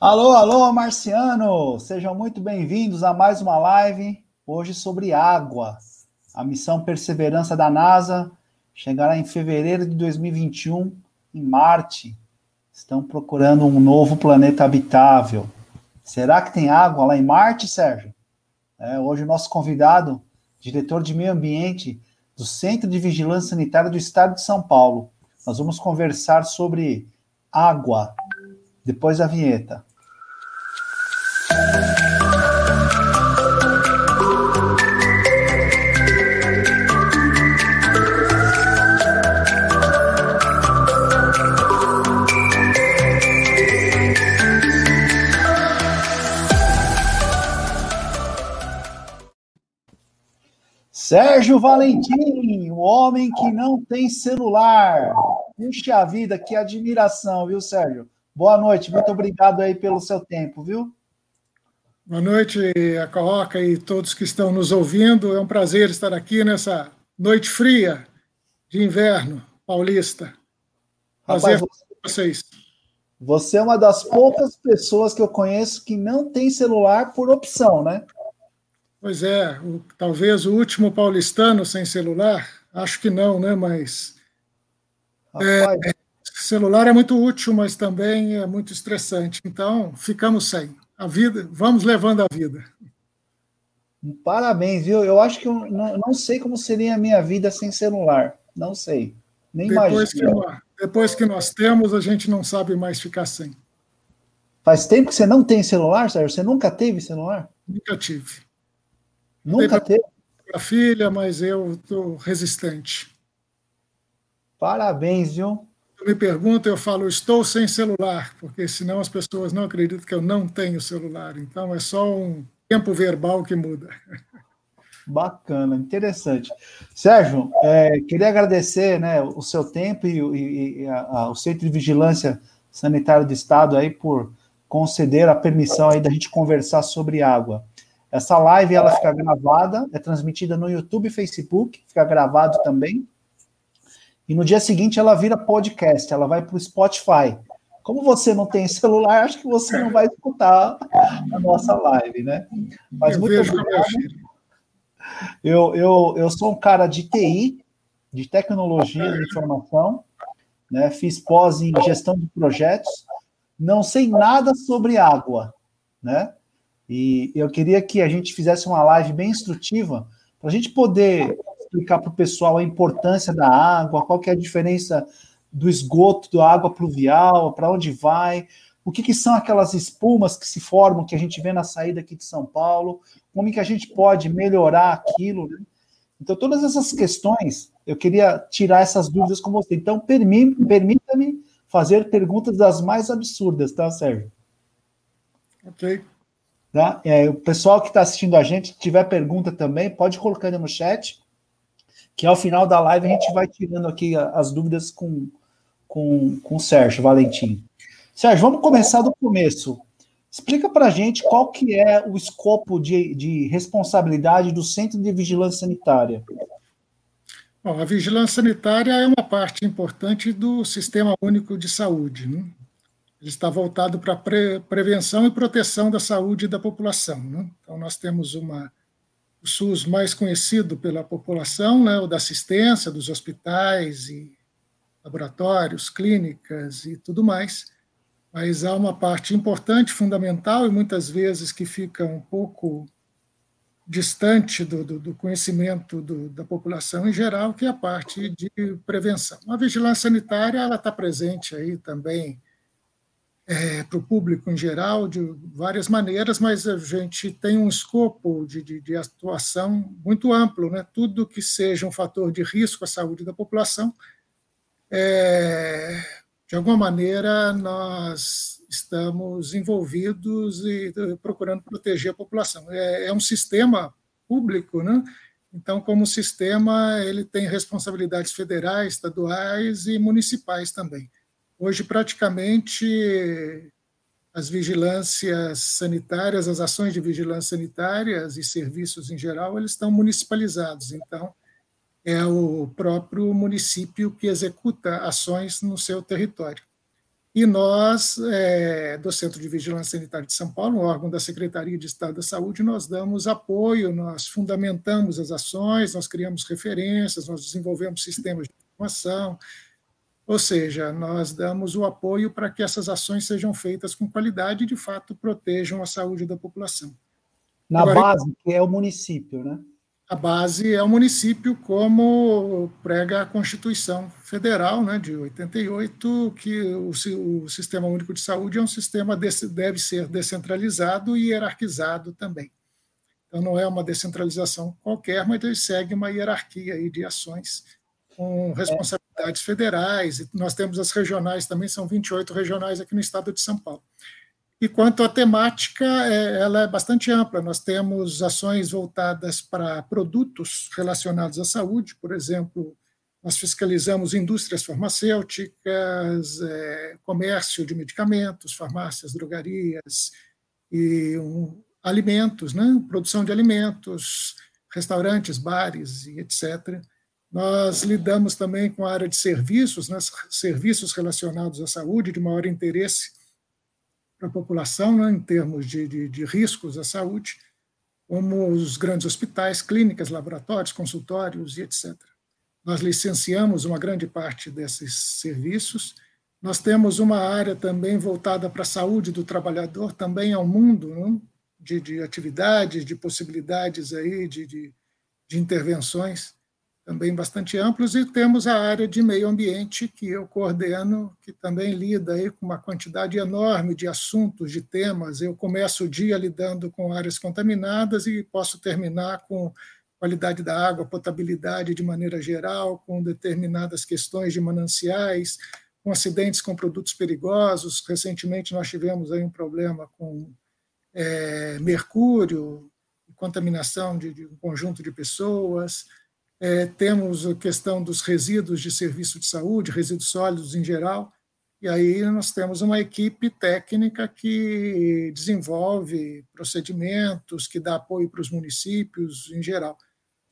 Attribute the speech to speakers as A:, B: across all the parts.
A: Alô, alô, Marciano! Sejam muito bem-vindos a mais uma live, hoje sobre água. A missão Perseverança da NASA chegará em fevereiro de 2021 em Marte. Estão procurando um novo planeta habitável. Será que tem água lá em Marte, Sérgio? É, hoje o nosso convidado, diretor de meio ambiente do Centro de Vigilância Sanitária do Estado de São Paulo. Nós vamos conversar sobre água depois da vinheta. Sérgio Valentim, o homem que não tem celular. Puxa vida, que admiração, viu, Sérgio? Boa noite, muito obrigado aí pelo seu tempo, viu?
B: Boa noite, a Carroca e todos que estão nos ouvindo. É um prazer estar aqui nessa noite fria de inverno paulista.
A: Prazer Rapaz, você, vocês. Você é uma das poucas pessoas que eu conheço que não tem celular por opção, né?
B: Pois é, o, talvez o último paulistano sem celular, acho que não, né? Mas é, celular é muito útil, mas também é muito estressante. Então, ficamos sem. A vida, vamos levando a vida.
A: Parabéns, viu? Eu acho que eu não, não sei como seria a minha vida sem celular. Não sei. Nem
B: depois Que nós, depois que nós temos, a gente não sabe mais ficar sem.
A: Faz tempo que você não tem celular, Sérgio? Você nunca teve celular?
B: Nunca tive.
A: Nunca teve?
B: A filha, mas eu estou resistente.
A: Parabéns, viu?
B: Me pergunta, eu falo, estou sem celular, porque senão as pessoas não acreditam que eu não tenho celular. Então é só um tempo verbal que muda.
A: Bacana, interessante. Sérgio, é, queria agradecer né, o seu tempo e, e, e a, a, o Centro de Vigilância Sanitária do Estado aí por conceder a permissão aí da gente conversar sobre água. Essa live ela fica gravada, é transmitida no YouTube e Facebook, fica gravado também. E no dia seguinte ela vira podcast, ela vai para o Spotify. Como você não tem celular, acho que você não vai escutar a nossa live, né? Mas eu muito obrigado. Eu, eu, eu sou um cara de TI, de tecnologia de informação, né? Fiz pós em gestão de projetos, não sei nada sobre água, né? E eu queria que a gente fizesse uma live bem instrutiva para a gente poder explicar para o pessoal a importância da água, qual que é a diferença do esgoto, da água pluvial, para onde vai, o que, que, são aquelas espumas que se formam, que a gente vê na saída aqui de São Paulo, como que a gente pode melhorar aquilo, né? Então, todas essas questões, eu queria tirar essas dúvidas com você. Então, permita-me fazer perguntas das mais absurdas, tá, Sérgio?
B: Ok.
A: Tá? É, o pessoal que está assistindo a gente, tiver pergunta também, pode colocar no chat, que ao final da live a gente vai tirando aqui as dúvidas com, com, com o Sérgio Valentim. Sérgio, vamos começar do começo. Explica para a gente qual que é o escopo de, de responsabilidade do Centro de Vigilância Sanitária.
B: Bom, a vigilância sanitária é uma parte importante do Sistema Único de Saúde. Né? Ele está voltado para pre prevenção e proteção da saúde da população. Né? Então, nós temos uma, o SUS mais conhecido pela população, né, o da assistência dos hospitais e laboratórios, clínicas e tudo mais, mas há uma parte importante, fundamental e muitas vezes que fica um pouco distante do, do, do conhecimento do, da população em geral, que é a parte de prevenção. A vigilância sanitária ela está presente aí também é, para o público em geral, de várias maneiras, mas a gente tem um escopo de, de, de, atuação muito amplo, né? tudo que seja um fator de risco à saúde da população, é, de alguma maneira nós estamos envolvidos e procurando proteger a população. É, é um sistema público, né? Então, como sistema, ele tem responsabilidades federais, estaduais e municipais também. Hoje, praticamente, as vigilâncias sanitárias, as ações de vigilância sanitárias e serviços em geral, eles estão municipalizados. Então, é o próprio município que executa ações no seu território. E nós, é, do Centro de Vigilância Sanitária de São Paulo, um órgão da Secretaria de Estado da Saúde, nós damos apoio, nós fundamentamos as ações, nós criamos referências, nós desenvolvemos sistemas de informação, ou seja, nós damos o apoio para que essas ações sejam feitas com qualidade e, de fato, protejam a saúde da população.
A: Na Agora, base, que é o município, né?
B: a base é o município, como prega a Constituição Federal né, de 88, que o, o Sistema Único de Saúde é um sistema desse, deve ser descentralizado e hierarquizado também. Então, não é uma descentralização qualquer, mas ele segue uma hierarquia aí de ações com federais. Nós temos as regionais também, são 28 regionais aqui no estado de São Paulo. E quanto à temática, é, ela é bastante ampla. Nós temos ações voltadas para produtos relacionados à saúde, por exemplo, nós fiscalizamos indústrias farmacêuticas, é, comércio de medicamentos, farmácias, drogarias e alimentos, né? produção de alimentos, restaurantes, bares e etc. Nós lidamos também com a área de serviços, né? serviços relacionados à saúde de maior interesse para a população, né, em termos de, de, de riscos à saúde, como os grandes hospitais, clínicas, laboratórios, consultórios e etc. Nós licenciamos uma grande parte desses serviços. Nós temos uma área também voltada para a saúde do trabalhador, também um mundo né, de, de atividades, de possibilidades aí, de, de intervenções também bastante amplos, e temos a área de meio ambiente, que eu coordeno, que também lida aí com uma quantidade enorme de assuntos, de temas. Eu começo o dia lidando com áreas contaminadas e posso terminar com qualidade da água, potabilidade de maneira geral, com determinadas questões de mananciais, com acidentes com produtos perigosos. Recentemente nós tivemos aí um problema com é, mercúrio, contaminação de, de um conjunto de pessoas. É, temos a questão dos resíduos de serviço de saúde, resíduos sólidos em geral, e aí nós temos uma equipe técnica que desenvolve procedimentos, que dá apoio para os municípios em geral.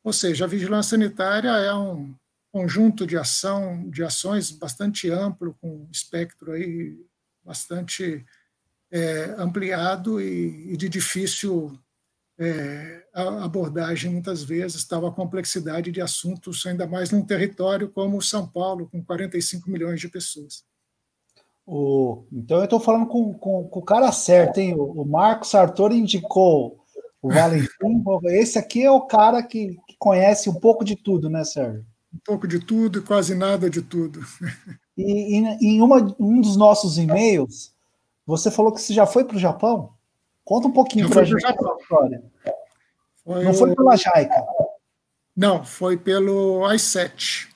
B: Ou seja, a vigilância sanitária é um conjunto de ação, de ações bastante amplo, com um espectro aí bastante é, ampliado e, e de difícil é, a abordagem, muitas vezes, estava a complexidade de assuntos, ainda mais num território como São Paulo, com 45 milhões de pessoas.
A: O, então, eu estou falando com, com, com, o cara certo, hein? O, o Marcos Sartori indicou o Valentim. Esse aqui é o cara que, que, conhece um pouco de tudo, né, Sérgio?
B: Um pouco de tudo e quase nada de tudo.
A: E, e em uma, um dos nossos e-mails, você falou que você já foi para o Japão? Conta um pouquinho para a gente essa história. Foi Não foi pela Jaica?
B: Não, foi pelo i7,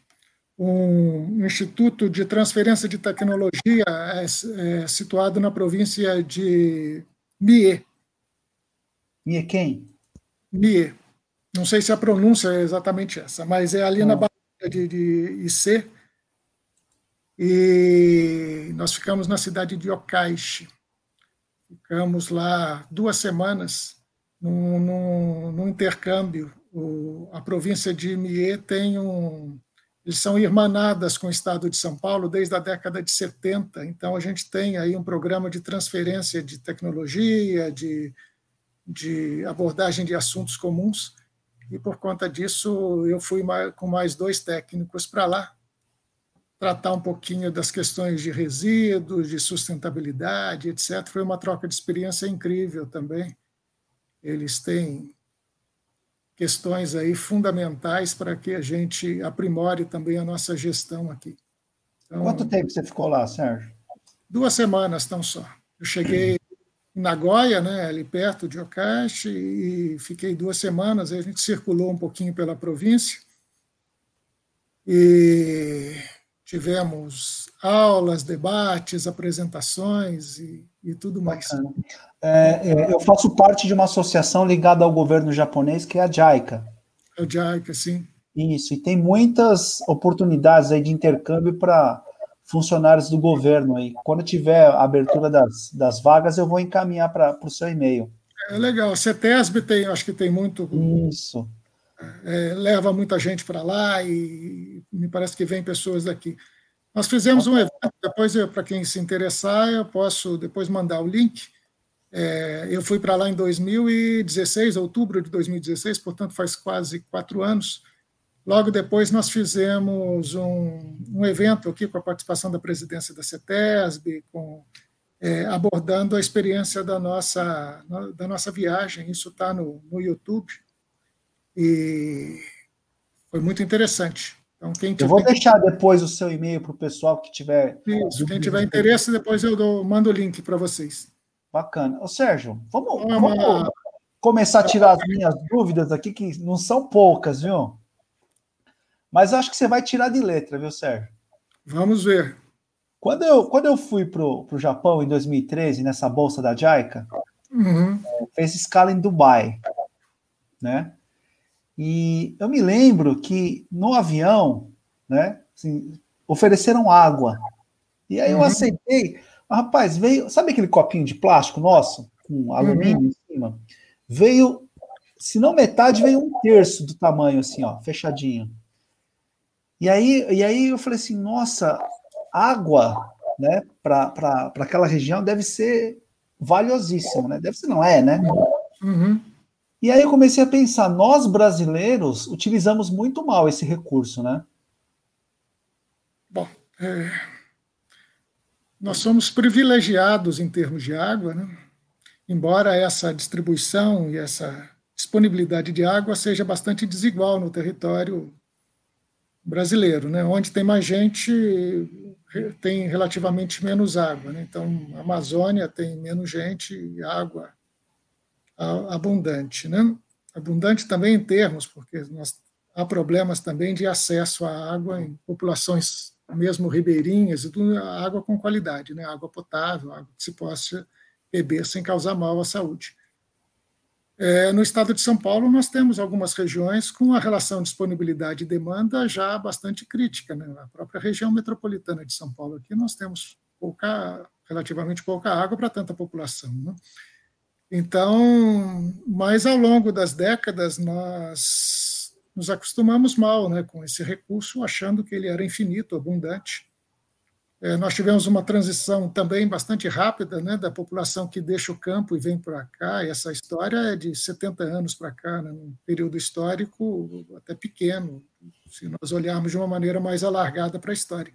B: um instituto de transferência de tecnologia é, é, situado na província de Mie.
A: Mie quem?
B: Mie. Não sei se a pronúncia é exatamente essa, mas é ali na Baía de, de IC. E nós ficamos na cidade de Okaishi. Ficamos lá duas semanas num, num, num intercâmbio. O, a província de Mie tem um. Eles são irmanadas com o estado de São Paulo desde a década de 70, então a gente tem aí um programa de transferência de tecnologia, de, de abordagem de assuntos comuns, e por conta disso eu fui com mais dois técnicos para lá, tratar um pouquinho das questões de resíduos, de sustentabilidade, etc. Foi uma troca de experiência incrível também. Eles têm questões aí fundamentais para que a gente aprimore também a nossa gestão aqui.
A: Então, Quanto tempo você ficou lá, Sérgio?
B: Duas semanas, tão só. Eu cheguei em Nagoya, né, ali perto de Okashi, e fiquei duas semanas. Aí a gente circulou um pouquinho pela província. E tivemos aulas, debates, apresentações e, e tudo mais.
A: É, é, eu faço parte de uma associação ligada ao governo japonês, que é a JICA.
B: A JICA, sim.
A: Isso, e tem muitas oportunidades aí de intercâmbio para funcionários do governo aí. Quando tiver a abertura das, das vagas, eu vou encaminhar para o seu e-mail.
B: É legal. A CETESB tem, acho que tem muito.
A: Isso
B: é, leva muita gente para lá e me parece que vem pessoas daqui. Nós fizemos um evento, depois, para quem se interessar, eu posso depois mandar o link. É, eu fui para lá em 2016, outubro de 2016, portanto faz quase quatro anos. Logo depois, nós fizemos um, um evento aqui com a participação da presidência da CETESB, com, é, abordando a experiência da nossa, da nossa viagem. Isso está no, no YouTube. E foi muito interessante.
A: Então, quem tiver... Eu vou deixar depois o seu e-mail para o pessoal que tiver.
B: Isso, quem tiver interesse, depois eu dou, mando o link para vocês.
A: Bacana. Ô, Sérgio, vamos, vamos começar a tirar as minhas dúvidas aqui, que não são poucas, viu? Mas acho que você vai tirar de letra, viu, Sérgio?
B: Vamos ver.
A: Quando eu, quando eu fui para o Japão em 2013, nessa bolsa da JICA, uhum. É, fez escala em Dubai, né? E eu me lembro que no avião, né, assim, ofereceram água. E aí eu uhum. aceitei. Mas, rapaz, veio. Sabe aquele copinho de plástico nosso, com alumínio uhum. em cima? Veio, se não metade, veio um terço do tamanho, assim, ó, fechadinho. E aí, e aí eu falei assim: nossa, água né, para aquela região deve ser valiosíssima, né? Deve ser, não é, né? Uhum. E aí eu comecei a pensar, nós brasileiros utilizamos muito mal esse recurso, né?
B: Bom, é, nós somos privilegiados em termos de água, né? embora essa distribuição e essa disponibilidade de água seja bastante desigual no território brasileiro, né? onde tem mais gente tem relativamente menos água. Né? Então, a Amazônia tem menos gente e água abundante. Né? Abundante também em termos, porque nós, há problemas também de acesso à água em populações mesmo ribeirinhas, e água com qualidade, né? água potável, água que se possa beber sem causar mal à saúde. É, no estado de São Paulo, nós temos algumas regiões com a relação disponibilidade e demanda já bastante crítica. Né? A própria região metropolitana de São Paulo, aqui nós temos pouca, relativamente pouca água para tanta população. Né? Então, mas ao longo das décadas, nós nos acostumamos mal né, com esse recurso, achando que ele era infinito, abundante. É, nós tivemos uma transição também bastante rápida né, da população que deixa o campo e vem para cá. E essa história é de 70 anos para cá, né, num período histórico até pequeno, se nós olharmos de uma maneira mais alargada para a história.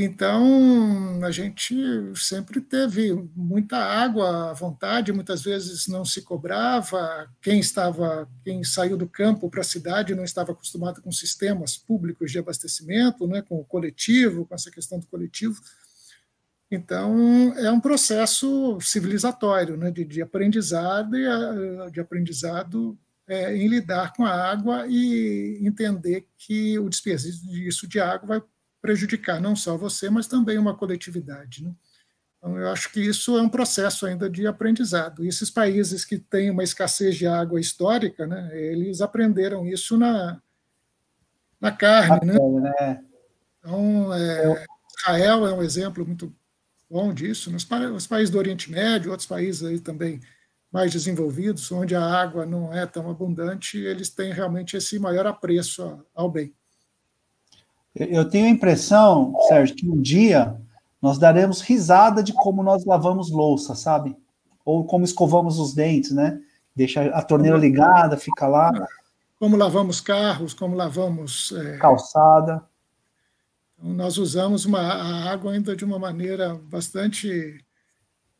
B: Então, a gente sempre teve muita água à vontade, muitas vezes não se cobrava. Quem estava, quem saiu do campo para a cidade não estava acostumado com sistemas públicos de abastecimento, né, com o coletivo, com essa questão do coletivo. Então, é um processo civilizatório, né, de, de aprendizado, de aprendizado é, em lidar com a água e entender que o desperdício de água vai prejudicar não só você, mas também uma coletividade. Né? Então, eu acho que isso é um processo ainda de aprendizado. E esses países que têm uma escassez de água histórica, né, eles aprenderam isso na, na carne. Né? né? Então, é, Israel é um exemplo muito bom disso. Nos, os países do Oriente Médio, outros países aí também mais desenvolvidos, onde a água não é tão abundante, eles têm realmente esse maior apreço ao bem.
A: Eu tenho a impressão, Sérgio, que um dia nós daremos risada de como nós lavamos louça, sabe? Ou como escovamos os dentes, né? Deixa a torneira ligada, fica lá.
B: Como lavamos carros, como lavamos.
A: É... Calçada.
B: Então, nós usamos uma, a água ainda de uma maneira bastante.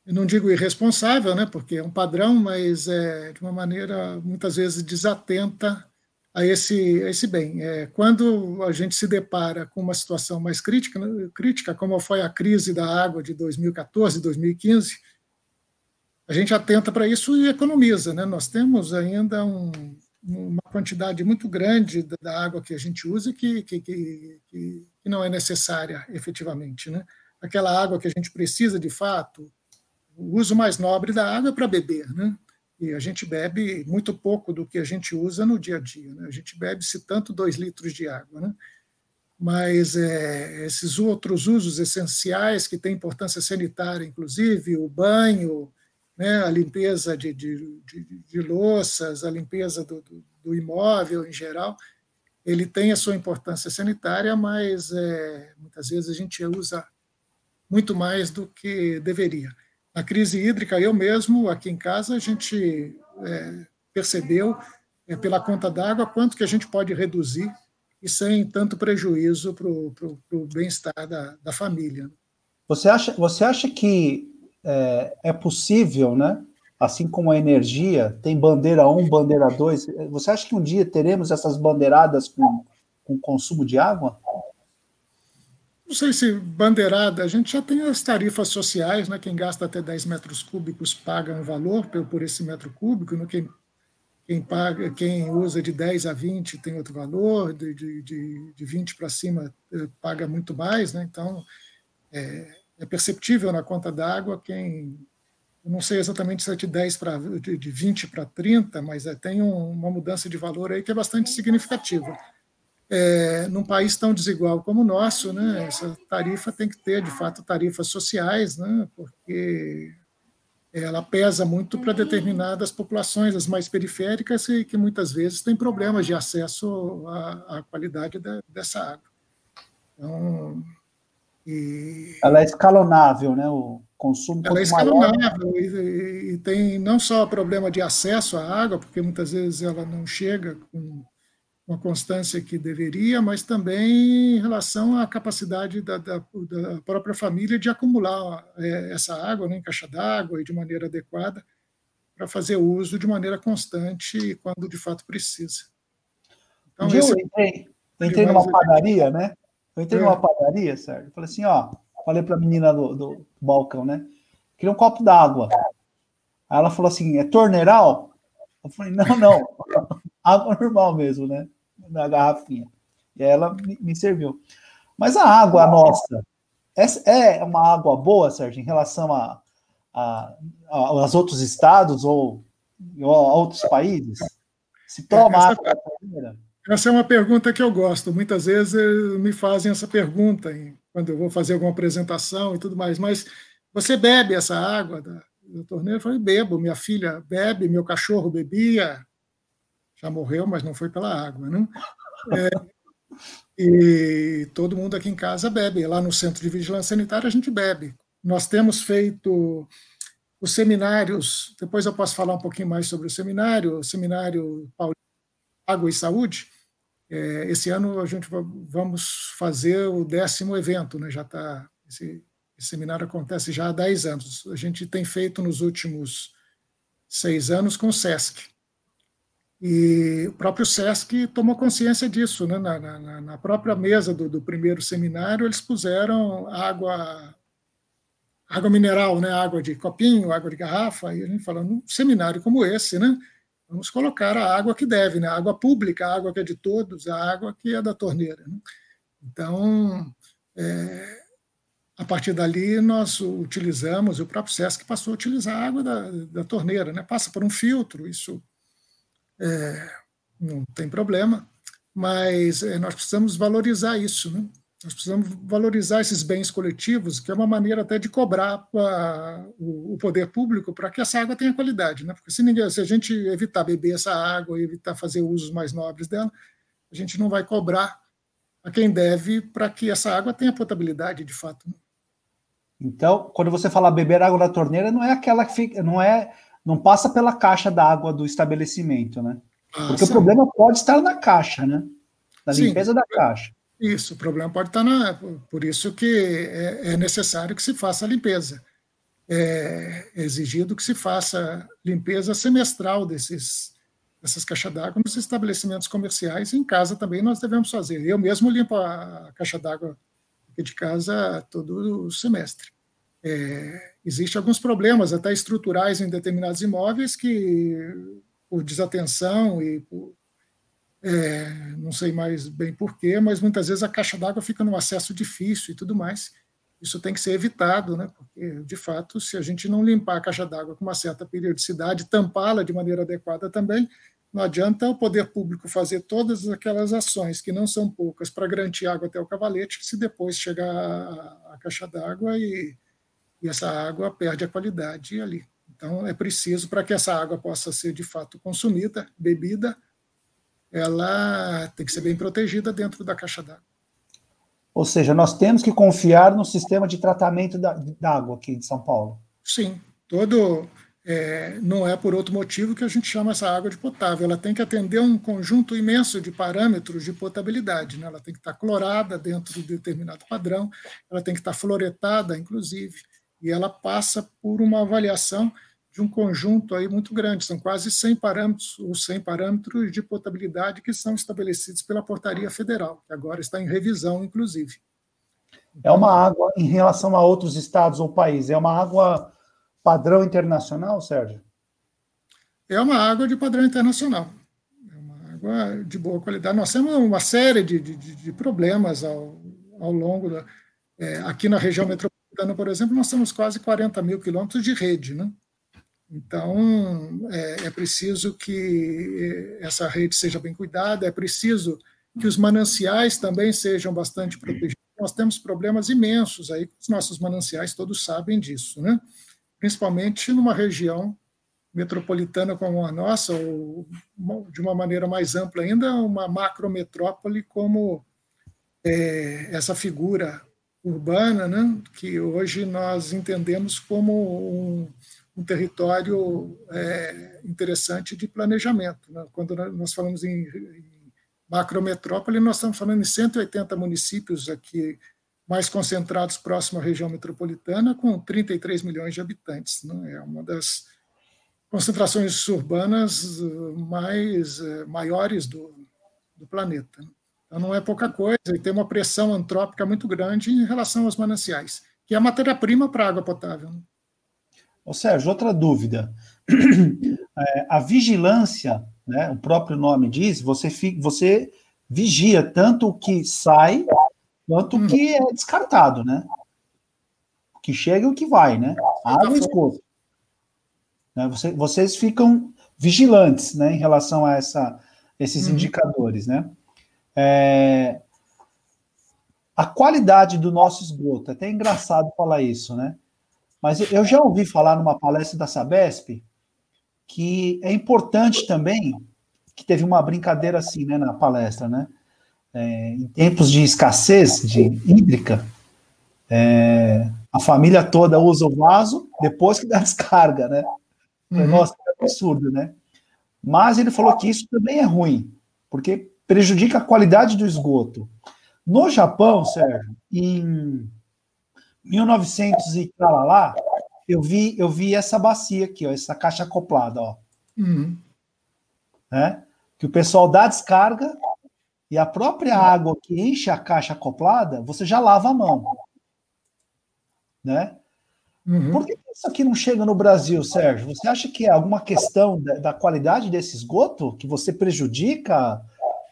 B: Eu não digo irresponsável, né? Porque é um padrão, mas é de uma maneira muitas vezes desatenta a esse, a esse bem. É, quando a gente se depara com uma situação mais crítica, crítica, como foi a crise da água de 2014, 2015, a gente atenta para isso e economiza. Né? Nós temos ainda um, uma quantidade muito grande da água que a gente usa que, que, que, que não é necessária efetivamente. Né? Aquela água que a gente precisa de fato, o uso mais nobre da água é para beber. Né? E a gente bebe muito pouco do que a gente usa no dia a dia. Né? A gente bebe, se tanto, dois litros de água. Né? Mas é, esses outros usos essenciais que têm importância sanitária, inclusive o banho, né, a limpeza de, de, de, de louças, a limpeza do, do, do, imóvel em geral, ele tem a sua importância sanitária, mas é, muitas vezes a gente usa muito mais do que deveria. Na crise hídrica, eu mesmo, aqui em casa, a gente é, percebeu, é, pela conta d'água, quanto que a gente pode reduzir e sem tanto prejuízo para o bem-estar da, da, família.
A: Você acha, você acha que é, é, possível, né? Assim como a energia, tem bandeira 1, bandeira 2. Você acha que um dia teremos essas bandeiradas com, com consumo de água?
B: Não sei se bandeirada, a gente já tem as tarifas sociais, né? quem gasta até 10 metros cúbicos paga um valor por, esse metro cúbico, né? quem quem, paga, quem usa de 10 a 20 tem outro valor, de, de, de 20 para cima eh, paga muito mais, né? então é, é perceptível na conta d'água quem. Não sei exatamente se é de 10 para de 20 para 30, mas é, tem um, uma mudança de valor aí que é bastante significativa. É, num país tão desigual como o nosso, né, essa tarifa tem que ter, de fato, tarifas sociais, né, porque ela pesa muito para determinadas populações, as mais periféricas, e que muitas vezes têm problemas de acesso à, à qualidade da, dessa água. Então,
A: e... Ela é escalonável, né? O consumo
B: Ela é escalonável maior... e, e, tem não só problema de acesso à água, porque muitas vezes ela não chega com com a constância que deveria, mas também em relação à capacidade da, da, da própria família de acumular é, essa água né, em caixa d'água e de maneira adequada para fazer uso de maneira constante quando de fato precisa.
A: Então, eu entrei, entrei numa padaria, né? Eu entrei é. numa padaria, Sérgio. Falei assim, ó, falei para a menina do, do balcão, né? Queria um copo d'água. Aí ela falou assim, é torneiral? Eu falei, não, não, água normal mesmo, né? Na garrafinha. E ela me, serviu. Mas a água nossa é, é uma água boa, Sérgio, em relação a, a, a aos outros estados ou, ou a outros países? Se toma essa, água
B: Essa é uma pergunta que eu gosto. Muitas vezes me fazem essa pergunta quando eu vou fazer alguma apresentação e tudo mais. Mas você bebe essa água da, da torneira? Eu falei, bebo. Minha filha bebe, meu cachorro bebia, já morreu, mas não foi pela água, né? É, e todo mundo aqui em casa bebe. Lá no Centro de Vigilância Sanitária a gente bebe. Nós temos feito os seminários, depois eu posso falar um pouquinho mais sobre o seminário, o seminário Água e Saúde. É, esse ano a gente vamos fazer o décimo evento, né? Já está esse, esse seminário acontece já há 10 anos. A gente tem feito nos últimos seis anos com o SESC. E o próprio SESC tomou consciência disso. Né? Na, na, na própria mesa do, do, primeiro seminário, eles puseram água, água mineral, né? água de copinho, água de garrafa, e a gente falou, num seminário como esse, né? vamos colocar a água que deve, né? a água pública, a água que é de todos, a água que é da torneira. Né? Então, é, a partir dali, nós utilizamos, o próprio SESC passou a utilizar a água da, da torneira, né? passa por um filtro, isso é, não tem problema, mas é, nós precisamos valorizar isso, né? Nós precisamos valorizar esses bens coletivos, que é uma maneira até de cobrar pra, o, o, poder público para que essa água tenha qualidade, né? Porque se, ninguém, se a gente evitar beber essa água, evitar fazer usos mais nobres dela, a gente não vai cobrar a quem deve para que essa água tenha potabilidade de fato. Né?
A: Então, quando você fala beber água da torneira, não é aquela que fica, não é não passa pela caixa d'água do estabelecimento, né? Ah, Porque sim. o problema pode estar na caixa, né? Na sim, limpeza da caixa.
B: Isso, o problema pode estar na. Por isso que é, é necessário que se faça a limpeza. É exigido que se faça limpeza semestral desses, dessas caixas d'água nos estabelecimentos comerciais. Em casa também nós devemos fazer. Eu mesmo limpo a caixa d'água de casa todo semestre. É, Existem alguns problemas, até estruturais, em determinados imóveis que, por desatenção e por, é, não sei mais bem porquê, mas muitas vezes a caixa d'água fica num acesso difícil e tudo mais. Isso tem que ser evitado, né? porque, de fato, se a gente não limpar a caixa d'água com uma certa periodicidade, tampá-la de maneira adequada também, não adianta o poder público fazer todas aquelas ações, que não são poucas, para garantir água até o cavalete, se depois chegar a, caixa d'água e e essa água perde a qualidade ali. Então, é preciso, para que essa água possa ser de fato consumida, bebida, ela tem que ser bem protegida dentro da caixa d'água.
A: Ou seja, nós temos que confiar no sistema de tratamento da, da água aqui de São Paulo.
B: Sim, todo é, não é por outro motivo que a gente chama essa água de potável. Ela tem que atender um conjunto imenso de parâmetros de potabilidade. Né? Ela tem que estar clorada dentro de determinado padrão, ela tem que estar fluoretada, inclusive, e ela passa por uma avaliação de um conjunto aí muito grande. São quase 100 parâmetros, os 100 parâmetros de potabilidade que são estabelecidos pela Portaria Federal, que agora está em revisão, inclusive.
A: É uma água, em relação a outros estados ou países, é uma água padrão internacional, Sérgio?
B: É uma água de padrão internacional. É uma água de boa qualidade. Nós temos uma série de, de, de problemas ao, ao longo da. É, aqui na região metropolitana, por exemplo, nós temos quase 40 mil quilômetros de rede, né? Então, é, é, preciso que essa rede seja bem cuidada, é preciso que os mananciais também sejam bastante protegidos. Nós temos problemas imensos aí os nossos mananciais, todos sabem disso, né? principalmente numa região metropolitana como a nossa, ou de uma maneira mais ampla ainda, uma macrometrópole como é, essa figura urbana, né, que hoje nós entendemos como um, um território é, interessante de planejamento. Né? Quando nós falamos em, em macrometrópole, nós estamos falando em 180 municípios aqui mais concentrados próximo à região metropolitana, com 33 milhões de habitantes. Né? É uma das concentrações urbanas eh, mais eh, maiores do, do planeta. Então, não é pouca coisa, e tem uma pressão antrópica muito grande em relação aos mananciais, que é a matéria-prima para a água potável. Né?
A: Ô Sérgio, outra dúvida. É, a vigilância, né, o próprio nome diz, você, você vigia tanto o que sai quanto hum. que é descartado, né? O que chega e o que vai, né? Água e esgoto. Né? Você, vocês ficam vigilantes, né, em relação a essa, esses uhum. indicadores, né? É, a qualidade do nosso esgoto, é até engraçado falar isso, né? Mas eu já ouvi falar numa palestra da Sabesp que é importante também, que teve uma brincadeira assim, né, na palestra, né? é, em tempos de escassez de hídrica, é, a família toda usa o vaso depois que dá descarga, né? Uhum. Nossa, é absurdo, né? Mas ele falou que isso também é ruim, porque prejudica a qualidade do esgoto. No Japão, Sérgio, em 1900 e lá, eu vi, eu vi essa bacia aqui, ó, essa caixa acoplada, ó. Uhum. Né? Que o pessoal dá descarga, e a própria água que enche a caixa acoplada, você já lava a mão. Né? Uhum. Por que isso aqui não chega no Brasil, Sérgio? Você acha que é alguma questão da, da qualidade desse esgoto que você prejudica?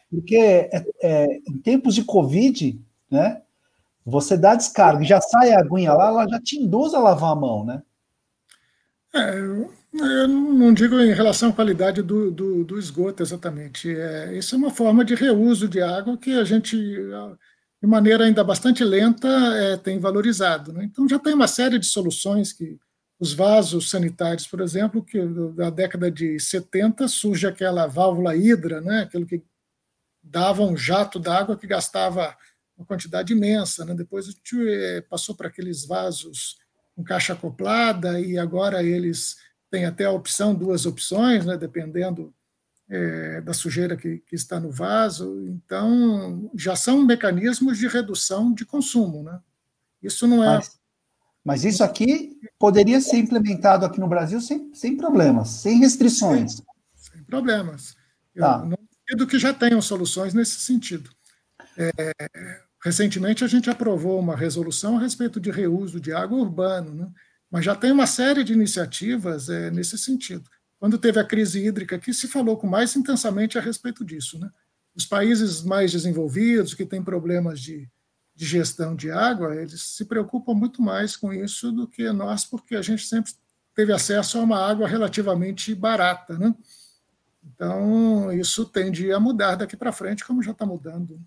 A: Porque é, é, em tempos de Covid, né? Você dá descarga e já sai a aguinha lá, ela já te induz a lavar a mão, né?
B: É, eu não digo em relação à qualidade do, do, do esgoto exatamente. É, isso é uma forma de reuso de água que a gente, de maneira ainda bastante lenta, é, tem valorizado. Né? Então já tem uma série de soluções que os vasos sanitários, por exemplo, que da década de 70 surge aquela válvula hidra, né? aquilo que dava um jato d'água que gastava uma quantidade imensa. Né? Depois a gente é, passou para aqueles vasos com caixa acoplada e agora eles tem até a opção, duas opções, né, dependendo é, da sujeira que, que, está no vaso. Então, já são mecanismos de redução de consumo. Né? Isso não é.
A: Mas, mas isso aqui poderia ser implementado aqui no Brasil sem, sem problemas, sem restrições. Sem,
B: sem problemas. Eu tá. não duvido que já tenham soluções nesse sentido. É, recentemente, a gente aprovou uma resolução a respeito de reuso de água urbano. Né? Mas já tem uma série de iniciativas é, nesse sentido. Quando teve a crise hídrica aqui, se falou com mais intensamente a respeito disso. Né? Os países mais desenvolvidos, que têm problemas de, de gestão de água, eles se preocupam muito mais com isso do que nós, porque a gente sempre teve acesso a uma água relativamente barata. Né? Então, isso tende a mudar daqui para frente, como já está mudando.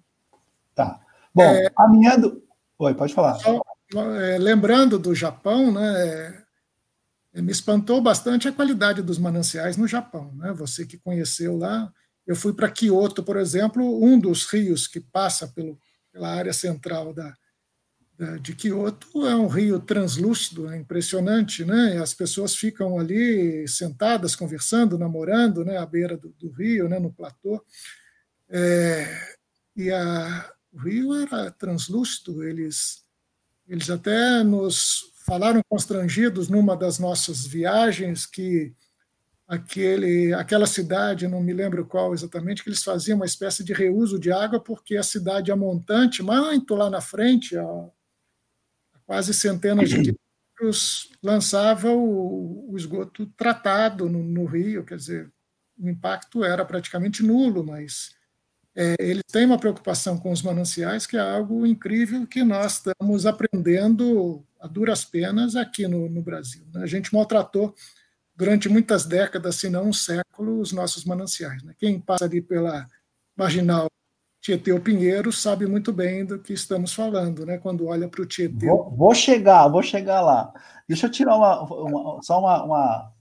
A: Tá. Bom, é, caminhando. Oi, pode falar. Só,
B: é, lembrando do Japão, né, é, me espantou bastante a qualidade dos mananciais no Japão. Né? Você que conheceu lá, Eu fui para Kyoto, por exemplo, um dos rios que passa pelo, pela área central da, da, de Kyoto é um rio translúcido, é impressionante, né? As pessoas ficam ali sentadas, conversando, namorando, né? À beira do, do rio, né? No platô. É, e a, o rio era translúcido, eles, eles até nos falaram constrangidos numa das nossas viagens que aquele, aquela cidade, não me lembro qual exatamente, que eles faziam uma espécie de reuso de água, porque a cidade a montante, muito lá na frente, a quase centenas de quilômetros, lançava o, o esgoto tratado no, no, rio, quer dizer, o impacto era praticamente nulo, mas é, eles têm uma preocupação com os mananciais, que é algo incrível que nós estamos aprendendo a duras penas aqui no, no Brasil. Né? A gente maltratou durante muitas décadas, se não um século, os nossos mananciais. Né? Quem passa ali pela marginal Tietê ou Pinheiro sabe muito bem do que estamos falando, né? Quando olha para o Tietê.
A: Vou, vou, chegar, vou chegar lá. Deixa eu tirar uma, uma só uma, uma,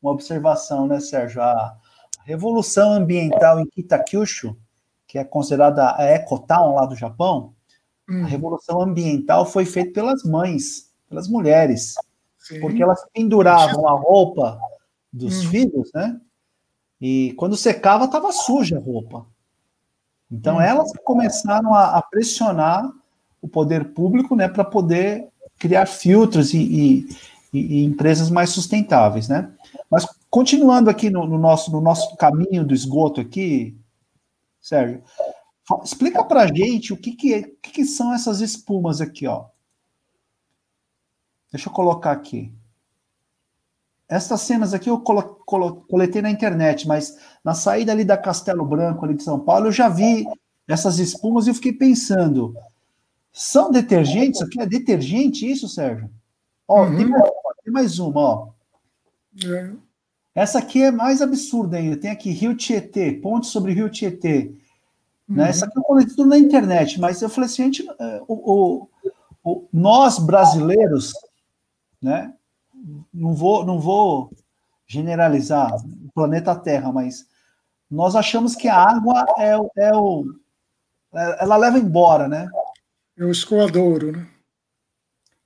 A: uma, observação, né, Sérgio? A revolução ambiental em Kitakyushu, que é considerada a Ecotown lá do Japão, hum. a revolução ambiental foi feita pelas mães, pelas mulheres. Sim. Porque elas penduravam a roupa dos hum. filhos, né? E quando secava, estava suja a roupa. Então, hum. elas começaram a, a, pressionar o poder público né, para poder criar filtros e, e, e, empresas mais sustentáveis. Né? Mas, continuando aqui no, no nosso, no nosso caminho do esgoto aqui, Sérgio, explica para a gente o que, que, é, o que, que são essas espumas aqui, ó. Deixa eu colocar aqui. Essas cenas aqui eu colo, colo, coletei na internet, mas na saída ali da Castelo Branco, ali de São Paulo, eu já vi essas espumas e eu fiquei pensando: são detergentes? Isso aqui é detergente, isso, Sérgio? Ó, uhum. tem, mais, tem, mais, uma, ó. É. Essa aqui é mais absurda ainda. Tem aqui Rio Tietê, ponte sobre Rio Tietê. Uhum. Né? Essa aqui eu coletei tudo na internet, mas eu falei assim: gente, é, o, o, o, nós brasileiros, né? Não vou, não vou generalizar o planeta Terra, mas nós achamos que a água é, é o. É, ela leva embora, né?
B: É o escoadouro, né?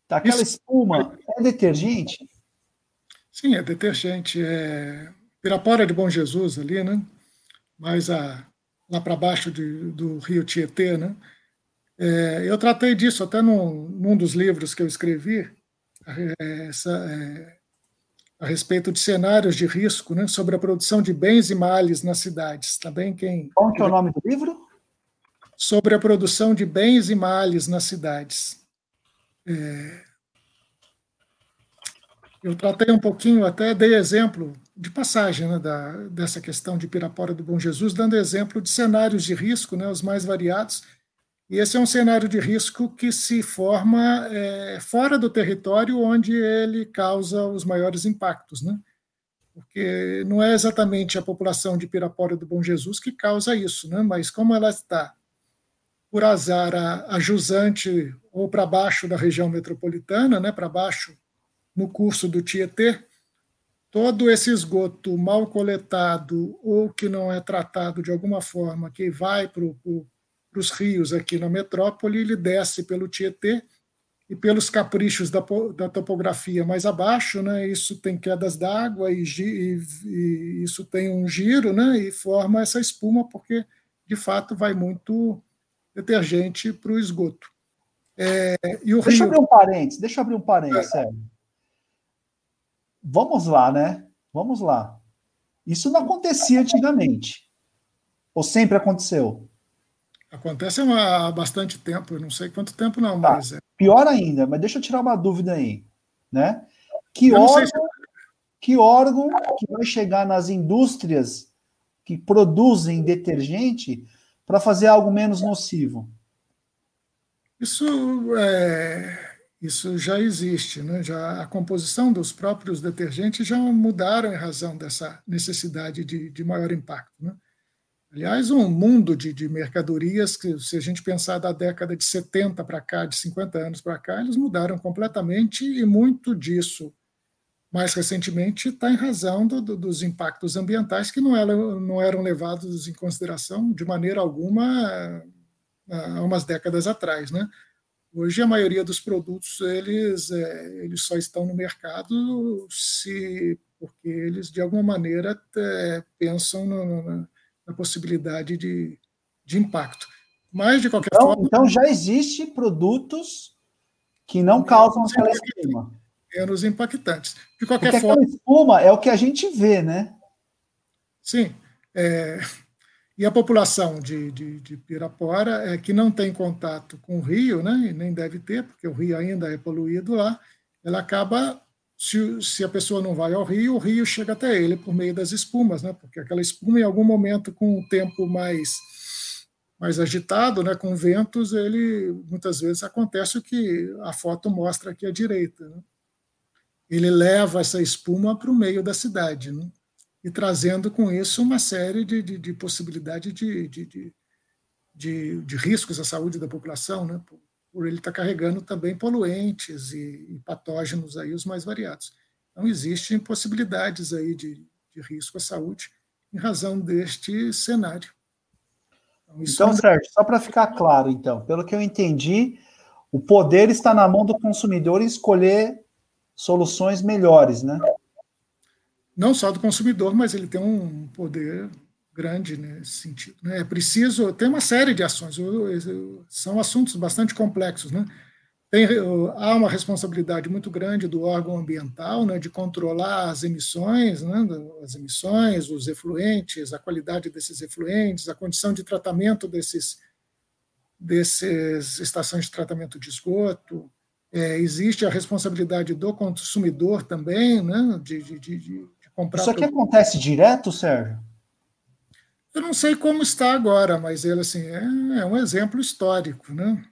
A: Tá, aquela Isso... espuma é detergente?
B: Sim, é detergente. É Pirapora de Bom Jesus ali, né? Mais a, lá para baixo de, do rio Tietê, né? É, eu tratei disso até num, num dos livros que eu escrevi, essa, é, a respeito de cenários de risco né, sobre a produção de bens e males nas cidades. Também tá quem
A: Qual que é o nome do livro?
B: Sobre a produção de bens e males nas cidades. É, eu tratei um pouquinho, até dei exemplo de passagem né, da, dessa questão de Pirapora do Bom Jesus, dando exemplo de cenários de risco, né, os mais variados, e esse é um cenário de risco que se forma é, fora do território onde ele causa os maiores impactos, né? Porque não é exatamente a população de Pirapora do Bom Jesus que causa isso, né? Mas como ela está por azar a, a jusante ou para baixo da região metropolitana, né? Para baixo no curso do Tietê, todo esse esgoto mal coletado ou que não é tratado de alguma forma, que vai para o para os rios aqui na metrópole, ele desce pelo Tietê e pelos caprichos da, da topografia mais abaixo, né, isso tem quedas d'água e, e, e, isso tem um giro né, e forma essa espuma, porque de fato vai muito detergente para o esgoto.
A: É, e o deixa rio... eu abrir um parênteses, deixa eu abrir um parênteses, é. Vamos lá, né? Vamos lá. Isso não acontecia antigamente. Ou sempre aconteceu?
B: Acontece há bastante tempo, eu não sei quanto tempo não, tá. mas... É.
A: Pior ainda, mas deixa eu tirar uma dúvida aí, né? Que órgão, se... que órgão que vai chegar nas indústrias que produzem detergente para fazer algo menos nocivo?
B: Isso é, isso já existe, né? Já a composição dos próprios detergentes já mudaram em razão dessa necessidade de, de maior impacto, né? Aliás, um mundo de, de mercadorias que, se a gente pensar da década de 70 para cá, de 50 anos para cá, eles mudaram completamente e muito disso mais recentemente está em razão do, do, dos impactos ambientais que não eram, não eram levados em consideração de maneira alguma há umas décadas atrás, né? Hoje a maioria dos produtos eles é, eles só estão no mercado se porque eles de alguma maneira é, pensam no, no, na possibilidade de, de impacto. Mas de qualquer
A: então,
B: forma.
A: Então já existe produtos que não causam aquela espuma.
B: Menos impactantes. De qualquer
A: porque
B: forma.
A: espuma é o que a gente vê, né?
B: Sim. É, e a população de, de, de Pirapora, é, que não tem contato com o rio, né, e nem deve ter, porque o rio ainda é poluído lá, ela acaba, se, se a pessoa não vai ao rio, o rio chega até ele por meio das espumas, né, porque aquela espuma, em algum momento, com o tempo mais, mais agitado, né, com ventos, ele muitas vezes acontece o que a foto mostra aqui à direita. Né? Ele leva essa espuma para o meio da cidade. Né? e trazendo com isso uma série de, de, de possibilidade de, de, de, de, riscos à saúde da população, né? Por, ele estar carregando também poluentes e, e, patógenos aí os mais variados. Então existem possibilidades aí de, de risco à saúde em razão deste cenário.
A: Então, então é... Sérgio, só para ficar claro, então, pelo que eu entendi, o poder está na mão do consumidor em escolher soluções melhores, né?
B: não só do consumidor, mas ele tem um poder grande nesse sentido. Né? É preciso, tem uma série de ações, são assuntos bastante complexos. Né? Tem, há uma responsabilidade muito grande do órgão ambiental né, de controlar as emissões, né, as emissões, os efluentes, a qualidade desses efluentes, a condição de tratamento desses, desses estações de tratamento de esgoto. É, existe a responsabilidade do consumidor também, né, de, de, de
A: comprar. Isso aqui produto. acontece direto, Sérgio?
B: Eu não sei como está agora, mas ele assim é, é, um exemplo histórico, né?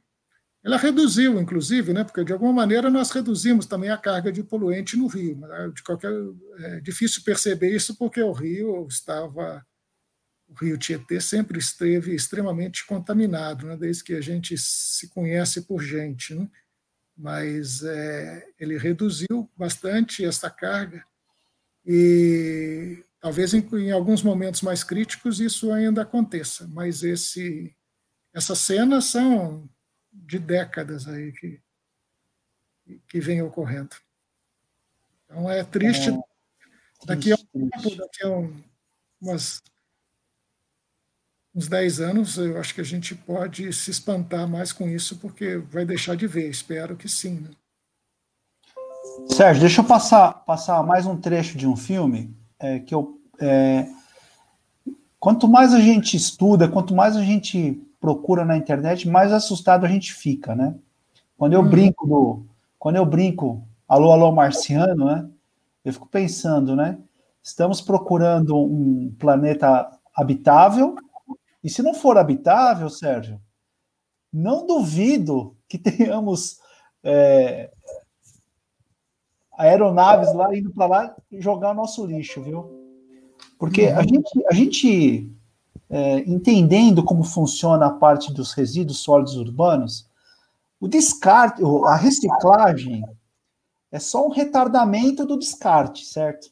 B: Ela reduziu, inclusive, né? Porque de alguma maneira nós reduzimos também a carga de poluente no rio. Né? De qualquer é difícil perceber isso porque o rio estava o rio Tietê sempre esteve extremamente contaminado, né? Desde que a gente se conhece por gente, né? Mas é, ele reduziu bastante essa carga e talvez em, em, alguns momentos mais críticos isso ainda aconteça, mas esse, essas cenas são de décadas aí que, que vem ocorrendo. Então é triste. É, daqui a um tempo, daqui a um, umas, uns 10 anos, eu acho que a gente pode se espantar mais com isso, porque vai deixar de ver, espero que sim. Né?
A: Sérgio, deixa eu passar, passar mais um trecho de um filme é, que eu. É, quanto mais a gente estuda, quanto mais a gente procura na internet, mais assustado a gente fica, né? Quando eu hum. brinco do, quando eu brinco, alô, alô, marciano, né? Eu fico pensando, né? Estamos procurando um planeta habitável, e se não for habitável, Sérgio, não duvido que tenhamos é, aeronaves lá indo para lá jogar o nosso lixo, viu? Porque a uhum. gente, a gente é, entendendo como funciona a parte dos resíduos sólidos urbanos, o descarte, a reciclagem é só um retardamento do descarte, certo?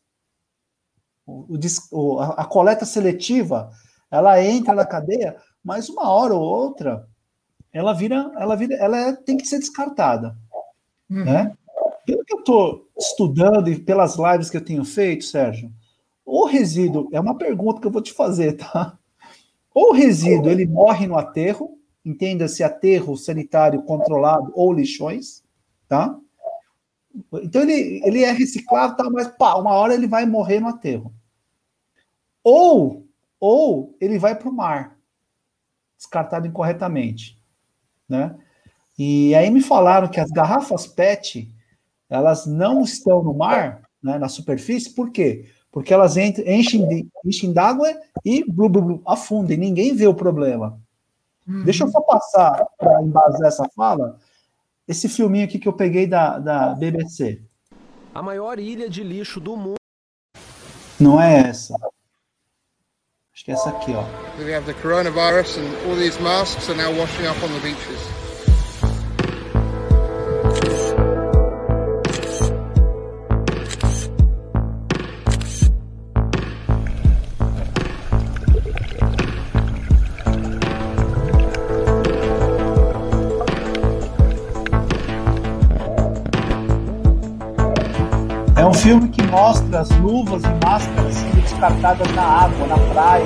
A: O, o, a, a coleta seletiva, ela entra na cadeia, mas uma hora ou outra, ela vira, ela vira, ela é, tem que ser descartada, uhum. né? pelo que eu estou estudando e pelas lives que eu tenho feito, Sérgio, o resíduo, é uma pergunta que eu vou te fazer, tá? Ou o resíduo, ele morre no aterro, entenda-se aterro sanitário controlado ou lixões, tá? Então ele, ele é reciclado, tá, mas pá, uma hora ele vai morrer no aterro. Ou, ou ele vai para o mar, descartado incorretamente, né? E aí me falaram que as garrafas PET, elas não estão no mar, né, na superfície, por quê? Porque elas enchem, enchem d'água e blu, blu, blu, afundem, ninguém vê o problema. Uhum. Deixa eu só passar para embasar essa fala, esse filminho aqui que eu peguei da, da BBC.
C: A maior ilha de lixo do mundo.
A: Não é essa. Acho que é essa aqui, ó.
D: We have the coronavirus and all these masks are now washing up on the beaches.
A: Filme que mostra as luvas e máscaras sendo descartadas na água, na praia,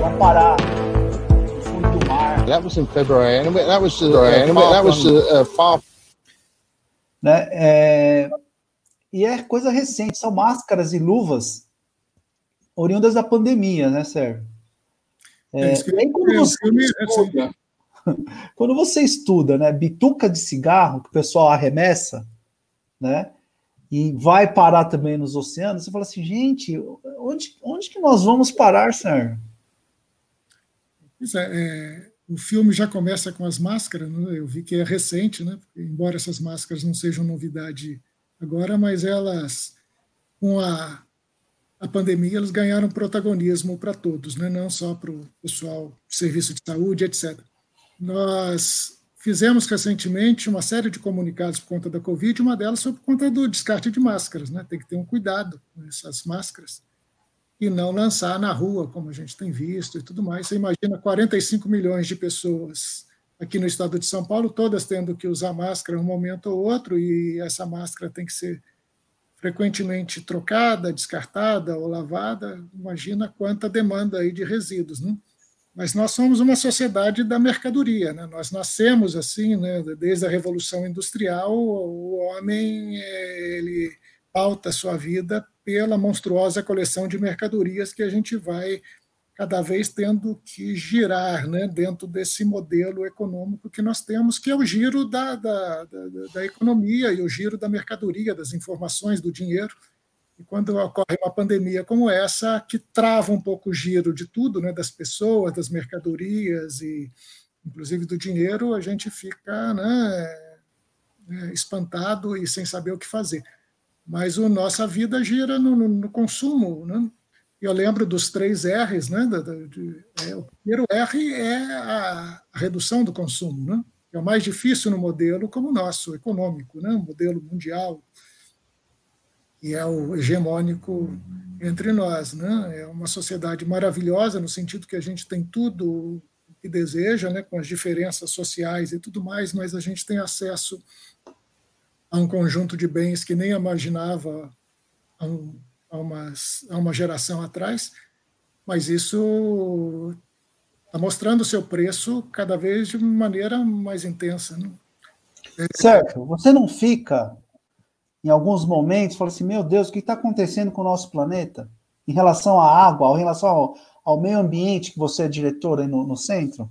A: vão parar no fundo do mar.
D: That was in February, and that was uh, that was uh, far.
A: Né? É... E é coisa recente, são máscaras e luvas oriundas da pandemia, né, Sérgio? É, e aí, quando você, estuda, quando você estuda, né, bituca de cigarro que o pessoal arremessa, né, e vai parar também nos oceanos, você fala assim, gente, onde, onde que nós vamos parar, Sérgio?
B: Pois é, é, o filme já começa com as máscaras, né? eu vi que é recente, né? embora essas máscaras não sejam novidade agora, mas elas, com a a pandemia, eles ganharam protagonismo para todos, né? não só para o pessoal do serviço de saúde, etc. Nós fizemos recentemente uma série de comunicados por conta da Covid, uma delas foi por conta do descarte de máscaras. Né? Tem que ter um cuidado com essas máscaras e não lançar na rua, como a gente tem visto e tudo mais. Você imagina 45 milhões de pessoas aqui no estado de São Paulo, todas tendo que usar máscara um momento ou outro, e essa máscara tem que ser frequentemente trocada, descartada ou lavada, imagina quanta demanda aí de resíduos, né? Mas nós somos uma sociedade da mercadoria, né? Nós nascemos assim, né? Desde a Revolução Industrial, o homem ele pauta sua vida pela monstruosa coleção de mercadorias que a gente vai cada vez tendo que girar né, dentro desse modelo econômico que nós temos, que é o giro da, da, da, da, economia e o giro da mercadoria, das informações, do dinheiro. E quando ocorre uma pandemia como essa, que trava um pouco o giro de tudo, né, das pessoas, das mercadorias e inclusive do dinheiro, a gente fica né, é, espantado e sem saber o que fazer. Mas a nossa vida gira no, no, no consumo, né? eu lembro dos três R's, né? De, é, o primeiro R é a, a, redução do consumo, né? É o mais difícil no modelo como o nosso, econômico, né? Modelo mundial e é o hegemônico entre nós, né? É uma sociedade maravilhosa no sentido que a gente tem tudo o que deseja, né? Com as diferenças sociais e tudo mais, mas a gente tem acesso a um conjunto de bens que nem imaginava há um umas, uma geração atrás, mas isso está mostrando o seu preço cada vez de maneira mais intensa. Né?
A: Certo. Você não fica, em alguns momentos, fala assim: meu Deus, o que está acontecendo com o nosso planeta? Em relação à água, em relação ao, ao meio ambiente, que você é diretor aí no, no centro?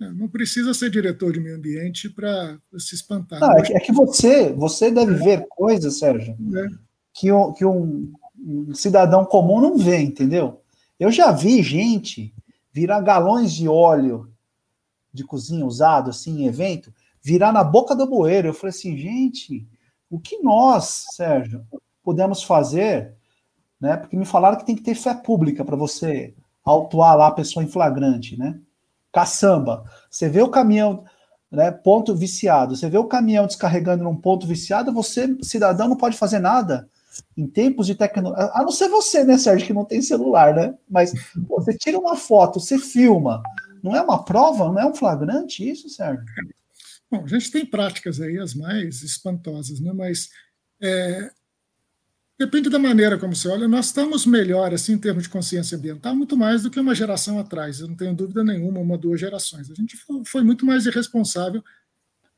B: É, não precisa ser diretor de meio ambiente para se espantar.
A: Não, é, que, é, que, você, você deve é. ver coisas, Sérgio, é. que, que um, um cidadão comum não vê, entendeu? Eu já vi gente virar galões de óleo de cozinha usado assim em evento, virar na boca do bueiro. Eu falei assim, gente, o que nós, Sérgio, podemos fazer, né? Porque me falaram que tem que ter fé pública para você autuar lá a pessoa em flagrante, né? Caçamba. Você vê o caminhão, né, ponto viciado, você vê o caminhão descarregando num ponto viciado, você, cidadão, não pode fazer nada em tempos de tecnologia, a não ser você, né, Sérgio, que não tem celular, né? Mas pô, você tira uma foto, você filma, não é uma prova, não é um flagrante isso, Sérgio?
B: Bom, a gente tem práticas aí, as mais espantosas, né? Mas é, depende da maneira como você olha. Nós estamos melhor, assim, em termos de consciência ambiental, muito mais do que uma geração atrás. Eu não tenho dúvida nenhuma, uma, duas gerações. A gente foi muito mais irresponsável.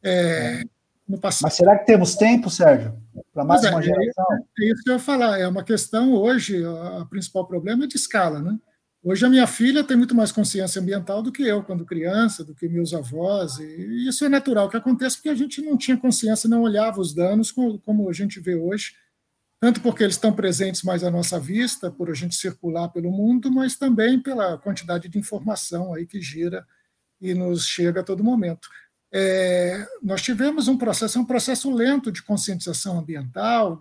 B: É,
A: no passado. Mas será que temos tempo, Sérgio, para mais
B: é,
A: uma geração?
B: É, é, isso que eu ia falar. É uma questão hoje, o principal problema é de escala, né? Hoje a minha filha tem muito mais consciência ambiental do que eu quando criança, do que meus avós, e isso é natural que aconteça porque a gente não tinha consciência, não olhava os danos como, a gente vê hoje, tanto porque eles estão presentes mais à nossa vista, por a gente circular pelo mundo, mas também pela quantidade de informação aí que gira e nos chega a todo momento é, nós tivemos um processo, um processo lento de conscientização ambiental.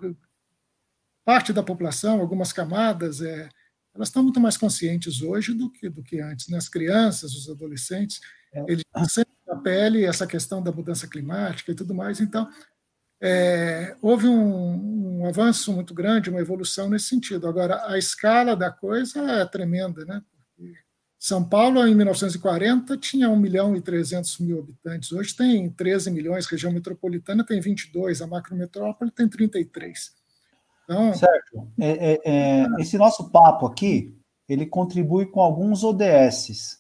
B: Parte da população, algumas camadas, é, elas estão muito mais conscientes hoje do que, do que antes. Né? As crianças, os adolescentes, é. eles sentem na pele essa questão da mudança climática e tudo mais. Então, é, houve um, um, avanço muito grande, uma evolução nesse sentido. Agora, a escala da coisa é tremenda, né? Porque são Paulo, em 1940, tinha 1 milhão e 300 mil habitantes. Hoje tem 13 milhões, região metropolitana tem 22, a macrometrópole tem 33.
A: Então... Certo. É, é, é, esse nosso papo aqui, ele contribui com alguns ODSs,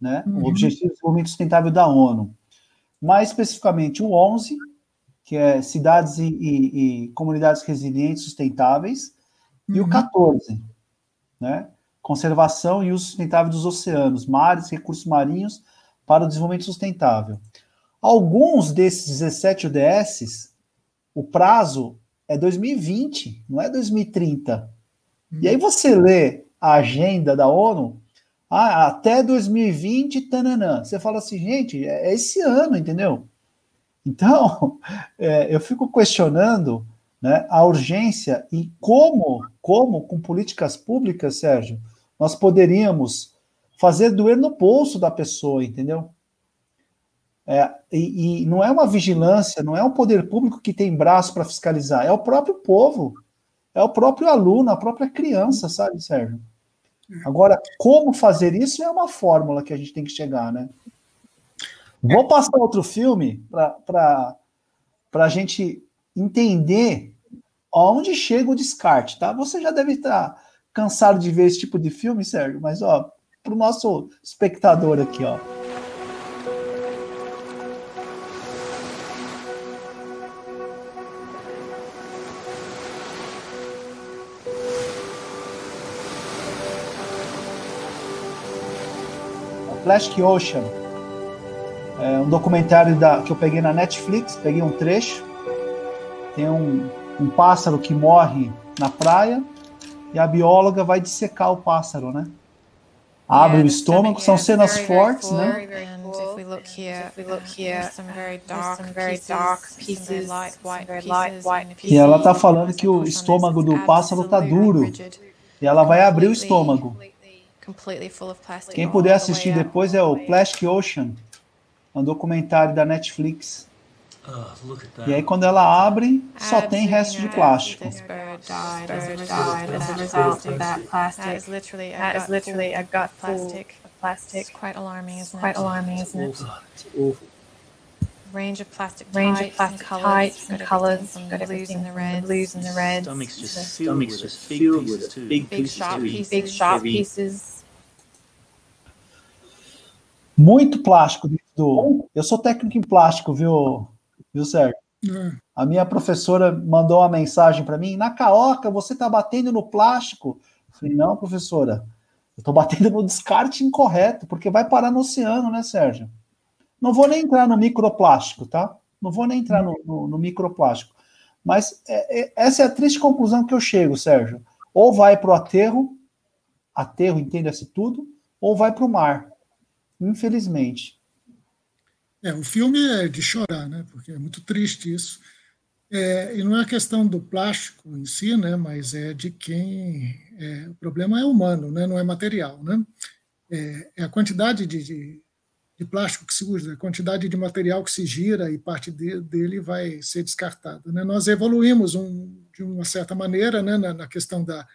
A: né? Uhum. O Objetivo de Desenvolvimento Sustentável da ONU. Mais especificamente o 11, que é Cidades e, e, e Comunidades Resilientes Sustentáveis, uhum. e o 14, uhum. né? Conservação e uso sustentável dos oceanos, mares, recursos marinhos para o desenvolvimento sustentável. Alguns desses 17 ODSs, o prazo é 2020, não é 2030. E aí você lê a agenda da ONU, ah, até 2020, tananã. Você fala assim, gente, é, é esse ano, entendeu? Então, é, eu fico questionando né, a urgência e como, como, com políticas públicas, Sérgio, nós poderíamos fazer doer no bolso da pessoa, entendeu? É, e, e, não é uma vigilância, não é um poder público que tem braço para fiscalizar, é o próprio povo, é o próprio aluno, a própria criança, sabe, Sérgio? Agora, como fazer isso é uma fórmula que a gente tem que chegar, né? Vou passar outro filme para a gente entender aonde chega o descarte, tá? Você já deve estar cansado de ver esse tipo de filme, Sérgio, mas ó, para o nosso espectador aqui, ó. Plastic Ocean. É um documentário da, que eu peguei na Netflix, peguei um trecho. Tem um, um pássaro que morre na praia e a bióloga vai dissecar o pássaro, né? Abre yeah, o estômago, são cenas very, fortes, very né? If we look here, if we look here, some very dark, some very dark pieces, light white pieces, e ela está falando que o estômago do pássaro está duro. E ela vai abrir o estômago. Quem puder assistir depois é o Plastic Ocean, um documentário da Netflix. Oh, e aí quando ela abre, só tem resto de plástico.
E: Plastic. quite alarming, isn't it? Quite alarming, isn't it? awful. Range of plastic range of plastic types and colors, got everything from the reds, blues and the reds. Stomachs just filled with, big, big, sharp pieces, big sharp pieces.
A: Muito plástico do. Eu sou técnico em plástico, viu, viu, Sérgio? É. A minha professora mandou uma mensagem para mim: na caoca, você está batendo no plástico. Eu falei: não, professora, eu estou batendo no descarte incorreto, porque vai parar no oceano, né, Sérgio? Não vou nem entrar no microplástico, tá? Não vou nem entrar no, no, no microplástico. Mas é, é, essa é a triste conclusão que eu chego, Sérgio. Ou vai para o aterro, aterro, entenda-se tudo, ou vai para o mar infelizmente.
B: É, o filme é de chorar, né? Porque é muito triste isso. É, e não é a questão do plástico em si, né? Mas é de quem. É, o problema é humano, né? Não é material, né? É, é a quantidade de, de, de, plástico que se usa, a quantidade de material que se gira e parte de, dele vai ser descartada. Né? Nós evoluímos um, de uma certa maneira, né? na, na questão da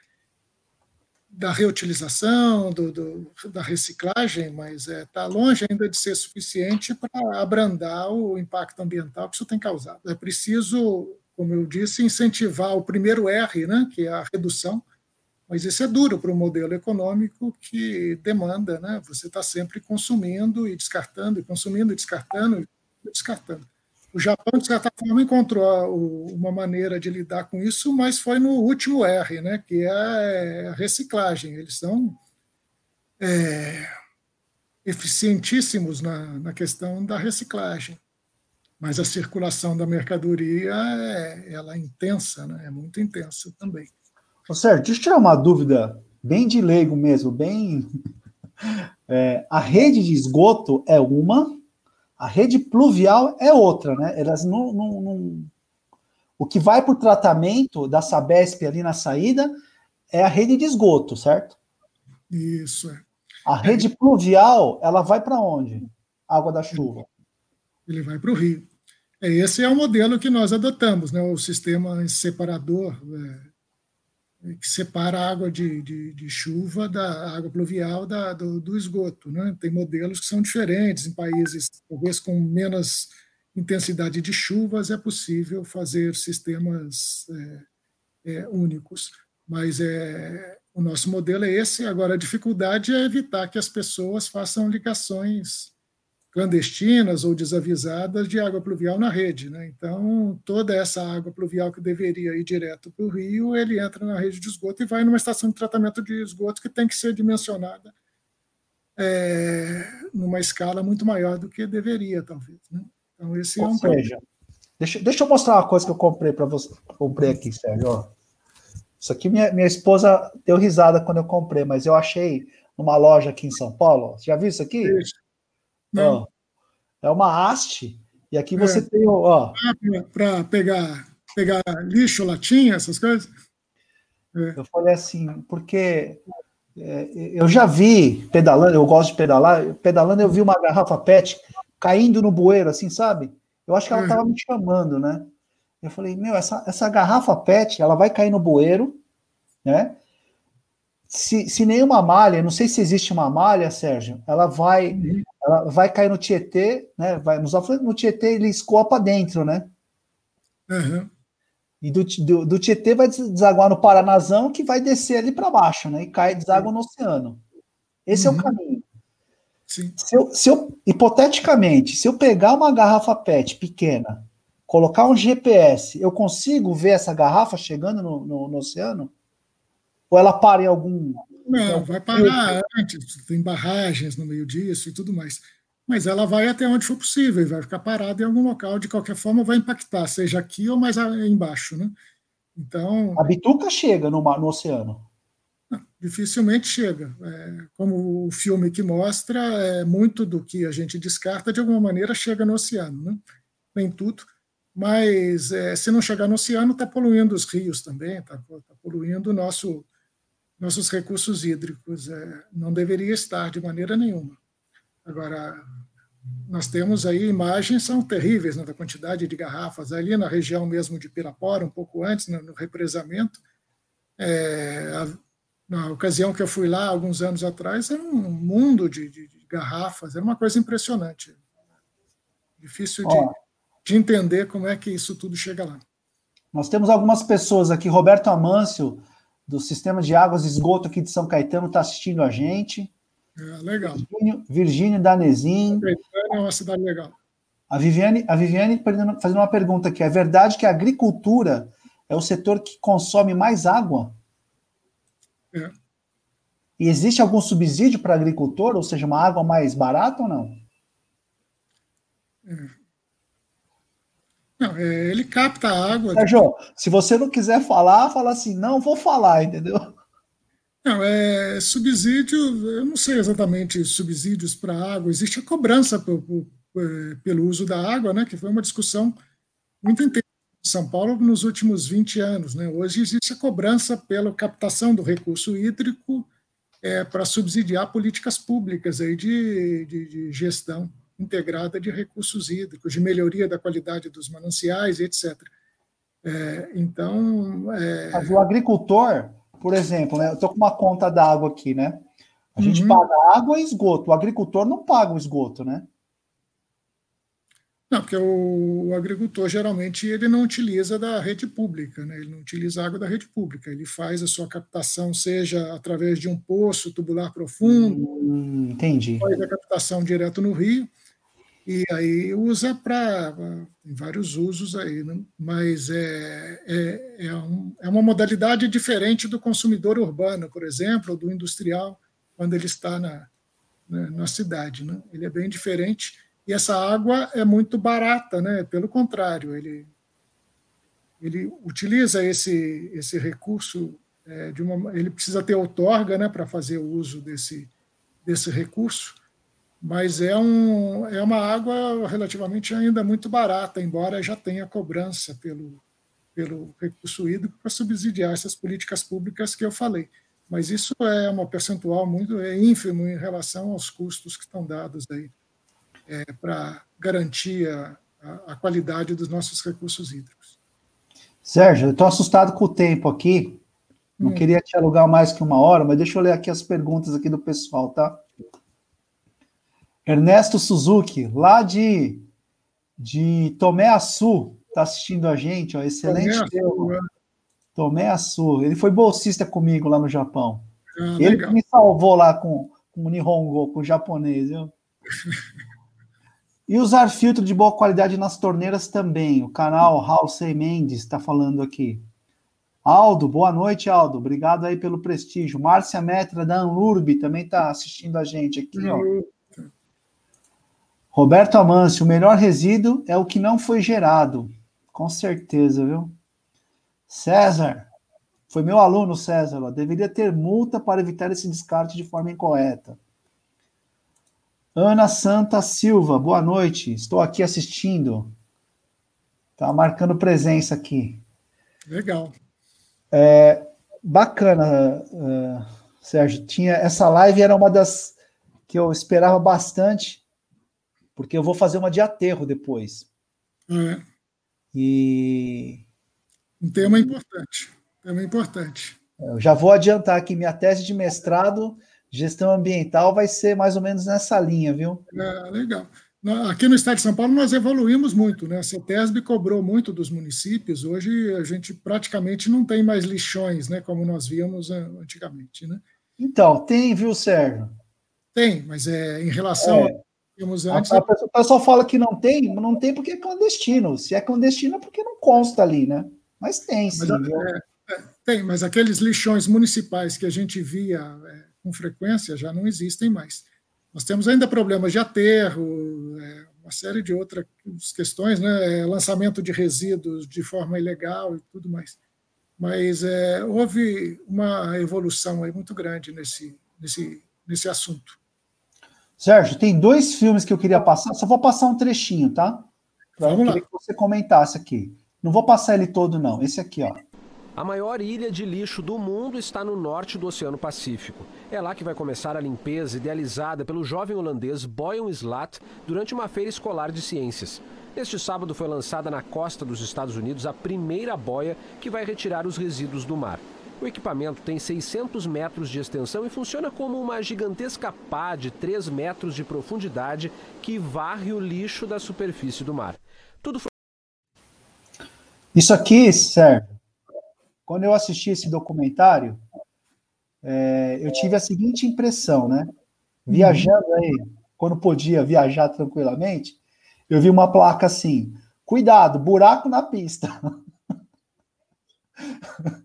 B: da reutilização, do, do, da reciclagem, mas está é, tá longe ainda de ser suficiente para abrandar o impacto ambiental que isso tem causado. É preciso, como eu disse, incentivar o primeiro R, né, que é a redução, mas isso é duro para o modelo econômico que demanda, né, você está sempre consumindo e descartando, e consumindo e descartando e descartando. O Japão, de certa forma, encontrou uma maneira de lidar com isso, mas foi no último R, né, que é a reciclagem. Eles são é, eficientíssimos na, na questão da reciclagem. Mas a circulação da mercadoria é, ela é intensa, né, é muito intensa também.
A: Ô, Sérgio, deixa eu tirar uma dúvida bem de leigo mesmo, bem... É, a rede de esgoto é uma, a rede pluvial é outra, né? Elas não, não, não... O que vai para o tratamento da Sabesp ali na saída é a rede de esgoto, certo?
B: Isso. É.
A: A rede pluvial, ela vai para onde? Água da chuva.
B: Ele vai para o rio. É, esse é o modelo que nós adotamos, né? o sistema separador é, que separa a água de, de, de, chuva da água pluvial da, do, do, esgoto. Né? Tem modelos que são diferentes em países, talvez com menos intensidade de chuvas, é possível fazer sistemas é, é, únicos. Mas é, o nosso modelo é esse. Agora, a dificuldade é evitar que as pessoas façam ligações clandestinas ou desavisadas de água pluvial na rede. Né? Então, toda essa água pluvial que deveria ir direto para o rio, ele entra na rede de esgoto e vai numa estação de tratamento de esgoto que tem que ser dimensionada é, numa escala muito maior do que deveria, talvez. Né? Então, esse
A: Ou
B: é um
A: seja. Deixa, deixa eu mostrar uma coisa que eu comprei para você. Comprei aqui, Sérgio. Ó. Isso aqui minha, minha esposa deu risada quando eu comprei, mas eu achei numa loja aqui em São Paulo. Você já viu isso aqui? Isso. Ó, é uma haste, e aqui você é. tem, ó.
B: Ah, para pegar, pegar lixo, latinha, essas coisas?
A: É. Eu falei assim, porque é, eu já vi pedalando, eu gosto de pedalar, pedalando eu vi uma garrafa PET caindo no bueiro, assim, sabe? Eu acho que ela estava é. me chamando, né? Eu falei, meu, essa, essa garrafa PET, ela vai cair no bueiro, né? Se, se nenhuma malha, não sei se existe uma malha, Sérgio, ela vai, uhum. ela vai cair no Tietê, né? Vai nos no Tietê ele escoa para dentro, né? Uhum. E do, do, do, Tietê vai desaguar no Paranazão, que vai descer ali para baixo, né? E cai, deságua no oceano. Esse uhum. é o uhum. caminho. Se eu, se eu, hipoteticamente, se eu pegar uma garrafa PET pequena, colocar um GPS, eu consigo ver essa garrafa chegando no, no, no oceano? Ou ela para em algum.
B: Não, vai parar antes, tem barragens no meio disso e tudo mais. Mas ela vai até onde for possível e vai ficar parada em algum local, de qualquer forma vai impactar, seja aqui ou mais embaixo. Né? Então.
A: A bituca chega no, no oceano
B: dificilmente chega. É, como o filme que mostra, é, muito do que a gente descarta, de alguma maneira, chega no oceano. Né? Nem tudo, mas é, se não chegar no oceano, está poluindo os rios também, está tá poluindo nosso, nossos recursos hídricos. É, não deveria estar de maneira nenhuma. Agora, nós temos aí imagens são terríveis né, da quantidade de garrafas ali na região mesmo de Pirapora, um pouco antes, no, no represamento. É, na ocasião que eu fui lá, alguns anos atrás, era um mundo de, de, de garrafas, era uma coisa impressionante. Difícil de, de, entender como é que isso tudo chega lá.
A: Nós temos algumas pessoas aqui, Roberto Amâncio, do Sistema de Águas e Esgoto aqui de São Caetano, está assistindo a gente.
B: É, legal.
A: Virgínio, Virgínio Danezin.
B: É uma cidade legal.
A: A Viviane, a Viviane fazendo uma pergunta aqui. É verdade que a agricultura é o setor que consome mais água? É. E existe algum subsídio para agricultor, ou seja, uma água mais barata ou não?
B: É. Não, é, ele capta a água.
A: Sérgio, se você não quiser falar, fala assim, não vou falar, entendeu?
B: Não, é subsídio, eu não sei exatamente subsídios para água, existe a cobrança por, por, é, pelo uso da água, né, que foi uma discussão muito intensa são Paulo nos últimos 20 anos. Né? Hoje existe a cobrança pela captação do recurso hídrico é, para subsidiar políticas públicas aí de, de, de, gestão integrada de recursos hídricos, de melhoria da qualidade dos mananciais, etc. É, então. É...
A: Mas o agricultor, por exemplo, né, eu estou com uma conta d'água aqui, né? A gente uhum. paga água e esgoto. O agricultor não paga o esgoto, né?
B: Não, porque o, o, agricultor geralmente ele não utiliza da rede pública, né? ele não utiliza água da rede pública, ele faz a sua captação, seja através de um poço tubular profundo,
A: hum, entendi.
B: faz a captação direto no rio, e aí usa para vários usos aí, né? mas é, é, é, um, é uma modalidade diferente do consumidor urbano, por exemplo, ou do industrial, quando ele está na, na, na cidade. Né? Ele é bem diferente e essa água é muito barata, né? Pelo contrário, ele ele utiliza esse esse recurso é, de uma ele precisa ter outorga, né, para fazer o uso desse desse recurso, mas é um é uma água relativamente ainda muito barata, embora já tenha cobrança pelo pelo recurso hídrico para subsidiar essas políticas públicas que eu falei. Mas isso é uma percentual muito é ínfimo em relação aos custos que estão dados aí é, para garantir a, a, qualidade dos nossos recursos hídricos.
A: Sérgio, eu estou assustado com o tempo aqui. Não hum. queria te alugar mais que uma hora, mas deixa eu ler aqui as perguntas aqui do pessoal, tá? Ernesto Suzuki, lá de, de Tomé Açu, está assistindo a gente, ó, excelente tema. Tomei a sua. Ele foi bolsista comigo lá no Japão.
B: Ah,
A: Ele
B: legal.
A: me salvou lá com, com o Nihongo, com o japonês, viu? E usar filtro de boa qualidade nas torneiras também. O canal Halsey Mendes está falando aqui. Aldo, boa noite, Aldo. Obrigado aí pelo prestígio. Márcia Metra da Anlurb também está assistindo a gente aqui, ó. Roberto Amâncio, o melhor resíduo é o que não foi gerado. Com certeza, viu? César, foi meu aluno, César, ó, deveria ter multa para evitar esse descarte de forma incorreta. Ana Santa Silva, boa noite. Estou aqui assistindo. Tá marcando presença aqui.
B: Legal.
A: É, bacana, uh, Sérgio. Tinha essa live era uma das que eu esperava bastante, porque eu vou fazer uma de aterro depois.
B: É.
A: E
B: um tema importante. Tema importante.
A: Eu já vou adiantar que minha tese de mestrado gestão ambiental vai ser mais ou menos nessa linha, viu?
B: É, legal. Aqui no estado de São Paulo nós evoluímos muito, né? A CETESB cobrou muito dos municípios. Hoje a gente praticamente não tem mais lixões, né? Como nós víamos antigamente, né?
A: Então, tem, viu, Sérgio?
B: Tem, mas é em relação é.
A: Tínhamos antes. A, a, o pessoal fala que não tem, mas não tem porque é clandestino. Se é clandestino é porque não consta ali, né? Mas tem, sim.
B: Mas, é, é, tem, mas aqueles lixões municipais que a gente via é, com frequência já não existem mais. Nós temos ainda problemas de aterro, é, uma série de outras questões, né? lançamento de resíduos de forma ilegal e tudo mais. Mas houve uma evolução aí muito grande nesse, nesse, nesse assunto.
A: Sérgio, tem dois filmes que eu queria passar, só vou passar um trechinho, tá?
B: Vamos lá.
A: que você comentasse aqui. Não vou passar ele todo, não. Esse aqui, ó.
C: A maior ilha de lixo do mundo está no norte do Oceano Pacífico. É lá que vai começar a limpeza idealizada pelo jovem holandês Boyan Slat durante uma feira escolar de ciências. Neste sábado foi lançada na costa dos Estados Unidos a primeira boia que vai retirar os resíduos do mar. O equipamento tem 600 metros de extensão e funciona como uma gigantesca pá de 3 metros de profundidade que varre o lixo da superfície do mar. Tudo foi...
A: Isso aqui, Sérgio, quando eu assisti esse documentário, é, eu tive a seguinte impressão, né? Viajando aí, quando podia viajar tranquilamente, eu vi uma placa assim: cuidado, buraco na pista.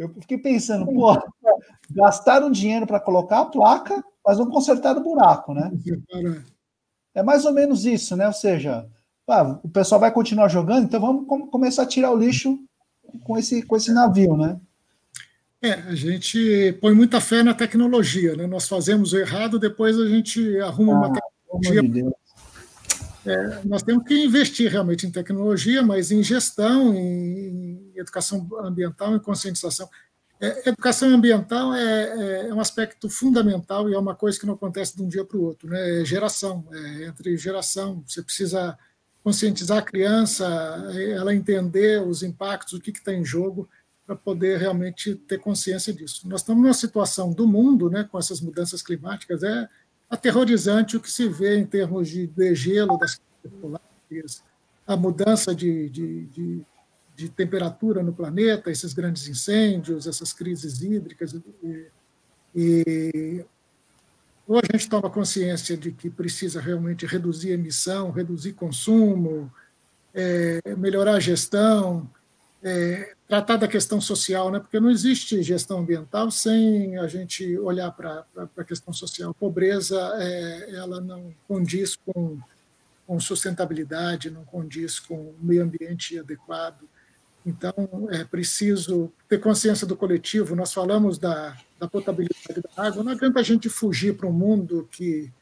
A: Eu fiquei pensando, pô, gastaram dinheiro para colocar a placa, mas não consertaram o buraco, né? É mais ou menos isso, né? Ou seja, ah, o pessoal vai continuar jogando, então vamos começar a tirar o lixo com esse, com esse navio, né?
B: É, a gente põe muita fé na tecnologia, né? Nós fazemos o errado, depois a gente arruma ah, uma tecnologia. É, nós temos que investir realmente em tecnologia, mas em gestão, em educação ambiental, em conscientização. É, educação ambiental é, é, um aspecto fundamental e é uma coisa que não acontece de um dia para o outro. Né? É geração, é entre geração. Você precisa conscientizar a criança, ela entender os impactos, o que está em jogo, para poder realmente ter consciência disso. Nós estamos numa situação do mundo, né, com essas mudanças climáticas, é aterrorizante o que se vê em termos de degelo das polares, a mudança de, de, de, de, temperatura no planeta, esses grandes incêndios, essas crises hídricas. E, e hoje a gente toma consciência de que precisa realmente reduzir emissão, reduzir consumo, é, melhorar a gestão, é, tratar da questão social, né? porque não existe gestão ambiental sem a gente olhar para a questão social. Pobreza, é, ela não condiz com, com sustentabilidade, não condiz com meio ambiente adequado. Então, é preciso ter consciência do coletivo. Nós falamos da, da potabilidade da água, não adianta a gente fugir para um mundo que,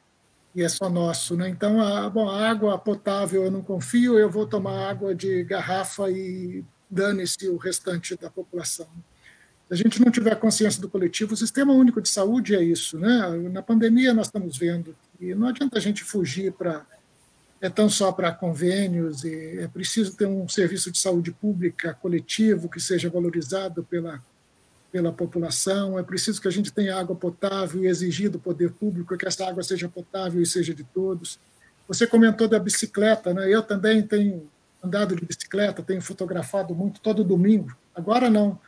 B: que é só nosso. Né? Então, a, bom, a água potável eu não confio, eu vou tomar água de garrafa e dane-se o restante da população. Se a gente não tiver consciência do coletivo, o Sistema Único de Saúde é isso. Né? Na pandemia, nós estamos vendo que não adianta a gente fugir para. É tão só para convênios, e é preciso ter um serviço de saúde pública coletivo que seja valorizado pela, pela população, é preciso que a gente tenha água potável e exigir do poder público que essa água seja potável e seja de todos. Você comentou da bicicleta, né? eu também tenho andado de bicicleta, tenho fotografado muito todo domingo. Agora não,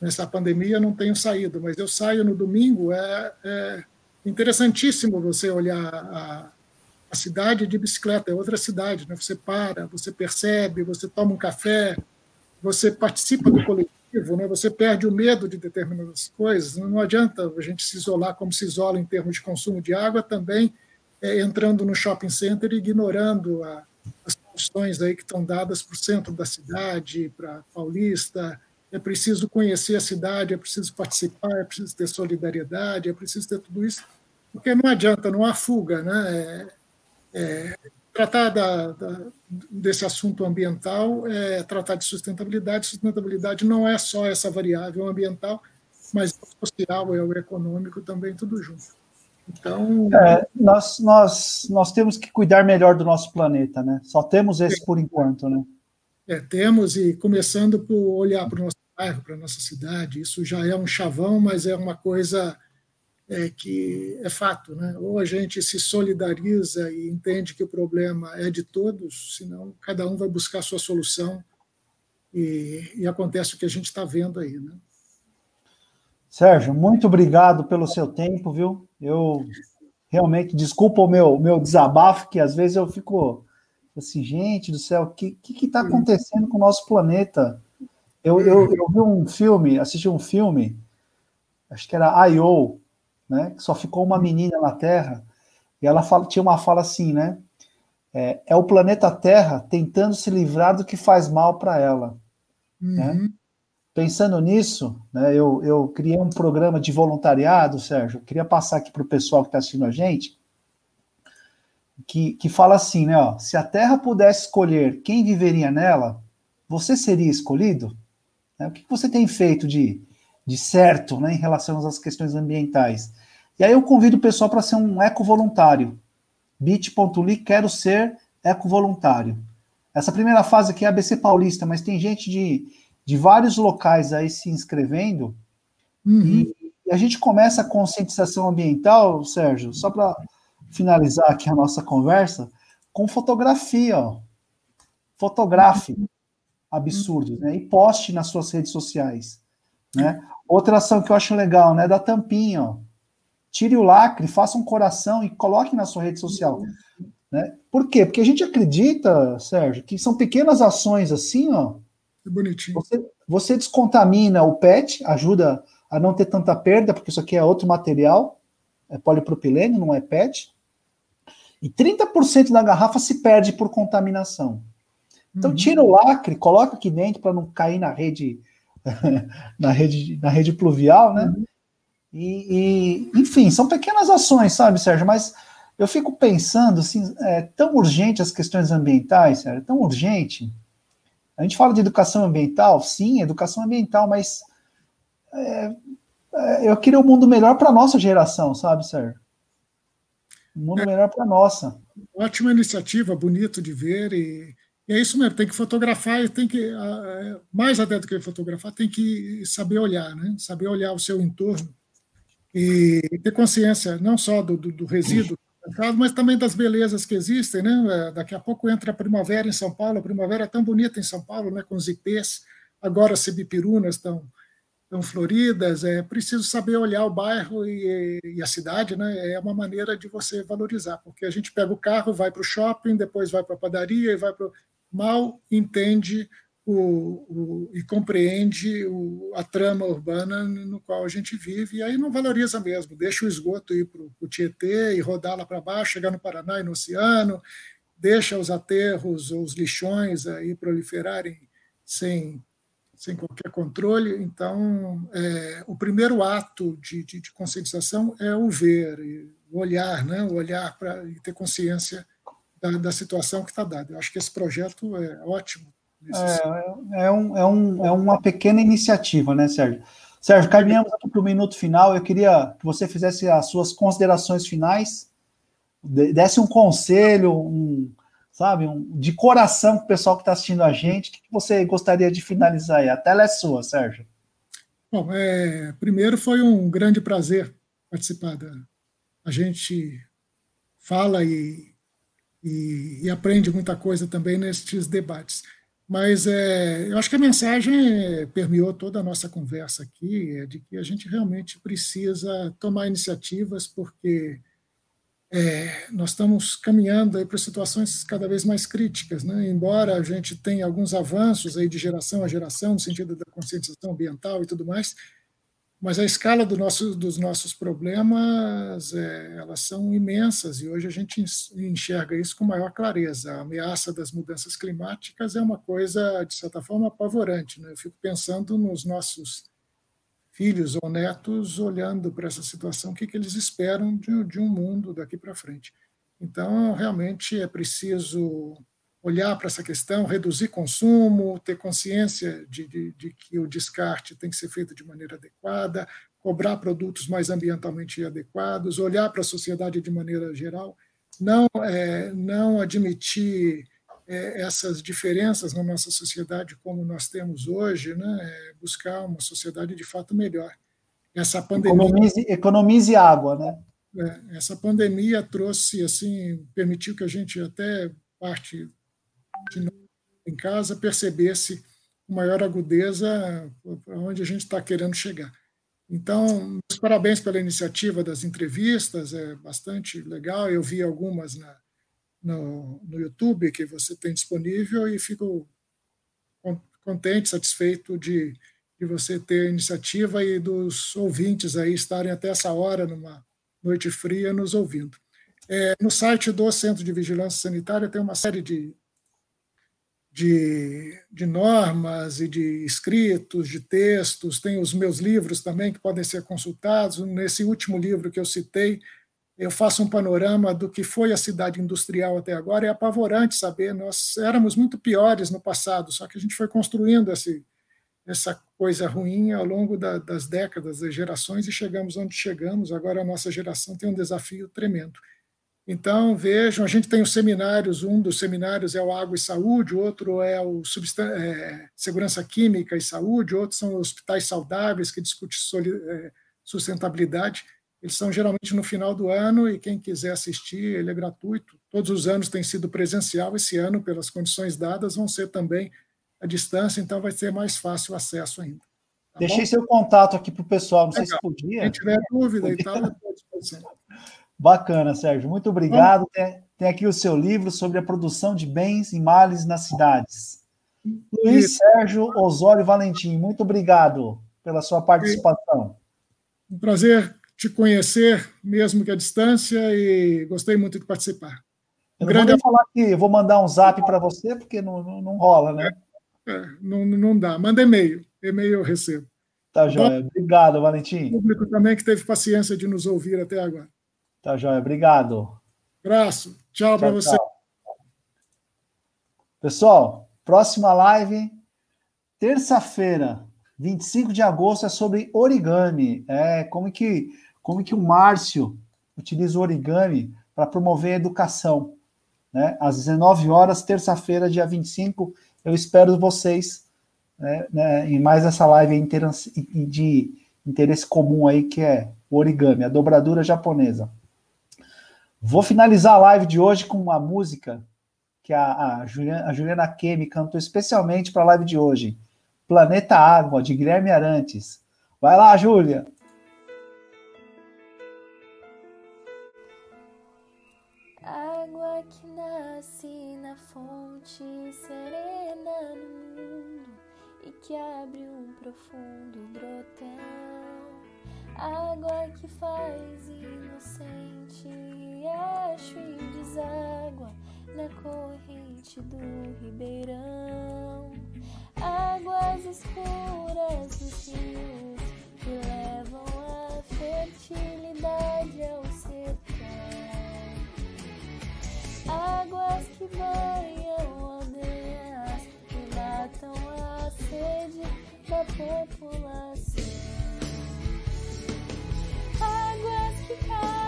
B: nessa pandemia não tenho saído, mas eu saio no domingo, é, é interessantíssimo você olhar a, a, cidade de bicicleta, é outra cidade, né? você para, você percebe, você toma um café, você participa do coletivo, né? você perde o medo de determinadas coisas, não adianta a gente se isolar como se isola em termos de consumo de água, também é, entrando no shopping center e ignorando a, as funções aí que estão dadas para o centro da cidade, para Paulista, é preciso conhecer a cidade, é preciso participar, é preciso ter solidariedade, é preciso ter tudo isso, porque não adianta, não há fuga. Né? É, é, tratar da, da, desse assunto ambiental é tratar de sustentabilidade. Sustentabilidade não é só essa variável ambiental, mas o social, é o econômico também, tudo junto. Então.
A: É, nós, nós, nós temos que cuidar melhor do nosso planeta, né? Só temos esse por enquanto, né?
B: É, temos, e começando por olhar para o nosso bairro, para a nossa cidade, isso já é um chavão, mas é uma coisa é, que é fato. Né? Ou a gente se solidariza e entende que o problema é de todos, senão cada um vai buscar a sua solução e, e acontece o que a gente está vendo aí. Né?
A: Sérgio, muito obrigado pelo seu tempo, viu? Eu realmente, desculpa o meu, meu desabafo, que às vezes eu fico assim, gente do céu, o que está acontecendo com o nosso planeta? Eu, eu, eu, vi um filme, assisti um filme, acho que era I.O., né? Que só ficou uma menina na Terra, e ela fala, tinha uma fala assim, né? É, é o planeta Terra tentando se livrar do que faz mal para ela. Né? Uhum. Né? Pensando nisso, né, eu, eu criei um programa de voluntariado, Sérgio. Eu queria passar aqui para o pessoal que está assistindo a gente, que, que fala assim, né? Ó, se a Terra pudesse escolher quem viveria nela, você seria escolhido? Né? O que você tem feito de, de certo né, em relação às questões ambientais? E aí eu convido o pessoal para ser um eco-voluntário. bit.ly, quero ser eco-voluntário. Essa primeira fase aqui é ABC Paulista, mas tem gente de de vários locais aí se inscrevendo. Uhum. E, a gente começa a conscientização ambiental, Sérgio, só para finalizar aqui a nossa conversa, com fotografia, ó. Fotografe absurdos, né? E poste nas suas redes sociais, né? Outra ação que eu acho legal, né? Da tampinha, ó. Tire o lacre, faça um coração e coloque na sua rede social. Né? Por quê? Porque a gente acredita, Sérgio, que são pequenas ações assim, ó,
B: é bonitinho.
A: Você, você descontamina o PET, ajuda a não ter tanta perda, porque isso aqui é outro material, é polipropilene, não é PET. E 30% da garrafa se perde por contaminação. Então uhum. tira o lacre, coloca aqui dentro para não cair na rede na rede na rede pluvial, né? Uhum. E, e, enfim, são pequenas ações, sabe, Sérgio? Mas eu fico pensando assim, é tão urgente as questões ambientais, Sérgio, é tão urgente a gente fala de educação ambiental, sim, educação ambiental, mas é, é, eu queria um mundo melhor para a nossa geração, sabe, Sérgio? Um mundo é, melhor para a nossa.
B: Ótima iniciativa, bonito de ver, e, e, é isso mesmo, tem que fotografar e tem que, mais até do que fotografar, tem que saber olhar, né? Saber olhar o seu entorno e ter consciência não só do, do, do resíduo mas também das belezas que existem, né? É, daqui a pouco entra a primavera em São Paulo, a primavera é tão bonita em São Paulo, né? Com os ipês, agora as cibipirunas estão tão floridas, é preciso saber olhar o bairro e, e, a cidade, né? É uma maneira de você valorizar, porque a gente pega o carro, vai para o shopping, depois vai para a padaria e vai para mal entende o, o, e compreende o, a trama urbana no qual a gente vive, e aí não valoriza mesmo, deixa o esgoto ir para o Tietê e rodar lá para baixo, chegar no Paraná e no oceano, deixa os aterros ou os lixões aí proliferarem sem, sem qualquer controle. Então, é, o primeiro ato de, de, de, conscientização é o ver, o olhar, né? o olhar para ter consciência da, da situação que está dada. Eu acho que esse projeto é ótimo
A: é, é, um, é, um, é uma pequena iniciativa, né, Sérgio? Sérgio, caminhamos aqui para o minuto final. Eu queria que você fizesse as suas considerações finais, desse um conselho, um, sabe, um, de coração para o pessoal que está assistindo a gente. O que você gostaria de finalizar aí? A tela é sua, Sérgio.
B: Bom, é, primeiro foi um grande prazer participar da. A gente fala e, e, e aprende muita coisa também nestes debates. Mas é, eu acho que a mensagem permeou toda a nossa conversa aqui, é de que a gente realmente precisa tomar iniciativas, porque é, nós estamos caminhando para situações cada vez mais críticas, né? embora a gente tenha alguns avanços aí de geração a geração, no sentido da conscientização ambiental e tudo mais, mas a escala do nosso, dos nossos problemas, é, elas são imensas e hoje a gente enxerga isso com maior clareza. A ameaça das mudanças climáticas é uma coisa, de certa forma, apavorante. Né? Eu fico pensando nos nossos filhos ou netos olhando para essa situação, o que, que eles esperam de, de um mundo daqui para frente. Então, realmente é preciso olhar para essa questão, reduzir consumo, ter consciência de, de, de, que o descarte tem que ser feito de maneira adequada, cobrar produtos mais ambientalmente adequados, olhar para a sociedade de maneira geral, não, é, não admitir é, essas diferenças na nossa sociedade como nós temos hoje, né, é buscar uma sociedade de fato melhor. Essa pandemia
A: economize, economize água, né?
B: É, essa pandemia trouxe assim, permitiu que a gente até parte em casa percebesse com maior agudeza onde a gente está querendo chegar. Então, parabéns pela iniciativa das entrevistas, é bastante legal. Eu vi algumas na, no, no YouTube que você tem disponível e fico contente, satisfeito de, de você ter a iniciativa e dos ouvintes aí estarem até essa hora, numa noite fria, nos ouvindo. É, no site do Centro de Vigilância Sanitária tem uma série de de, de normas e de escritos, de textos, tem os meus livros também que podem ser consultados. Nesse último livro que eu citei, eu faço um panorama do que foi a cidade industrial até agora. É apavorante saber, nós éramos muito piores no passado, só que a gente foi construindo esse, essa coisa ruim ao longo da, das décadas, das gerações, e chegamos onde chegamos. Agora a nossa geração tem um desafio tremendo. Então, vejam, a gente tem os seminários, um dos seminários é o Água e Saúde, outro é o é, Segurança Química e Saúde, outros são hospitais saudáveis, que discute é, sustentabilidade. Eles são geralmente no final do ano e quem quiser assistir, ele é gratuito. Todos os anos tem sido presencial, esse ano, pelas condições dadas, vão ser também à distância, então vai ser mais fácil o acesso ainda.
A: Tá Deixei bom? seu contato aqui para o pessoal, não Legal. sei se podia.
B: Quem tiver dúvida podia. e tal, eu estou à disposição.
A: Bacana, Sérgio. Muito obrigado. Tem, tem, aqui o seu livro sobre a produção de bens e males nas cidades. Luiz Sérgio Osório Valentim, muito obrigado pela sua participação.
B: Um prazer te conhecer, mesmo que à distância, e gostei muito de participar.
A: Eu não grande... vou falar que vou mandar um zap para você, porque não, não, não rola, né?
B: É, é, não, não dá. Manda e-mail. E-mail eu recebo.
A: Tá, joia. Obrigado, Valentim. O
B: público também que teve paciência de nos ouvir até agora.
A: Tá, joia. Obrigado.
B: Abraço. Tchau, tchau para você.
A: Pessoal, próxima live, terça-feira, 25 de agosto, é sobre origami. É, como que, como que o Márcio utiliza o origami para promover a educação. Né? Às 19 horas, terça-feira, dia 25, eu espero vocês né, né, em mais essa live de interesse comum aí, que é o origami, a dobradura japonesa. Vou finalizar a live de hoje com uma música que a, a, Juliana, a Juliana Kemi cantou especialmente para a live de hoje. Planeta Água, de Guilherme Arantes. Vai lá, Júlia!
F: Água que nasce na fonte serena no mundo e que abre um profundo grotão água que faz inocente acho e deságua na corrente do ribeirão. Águas escuras dos rios que levam a fertilidade ao sertão. Águas que banham aldeias e matam a sede da população águas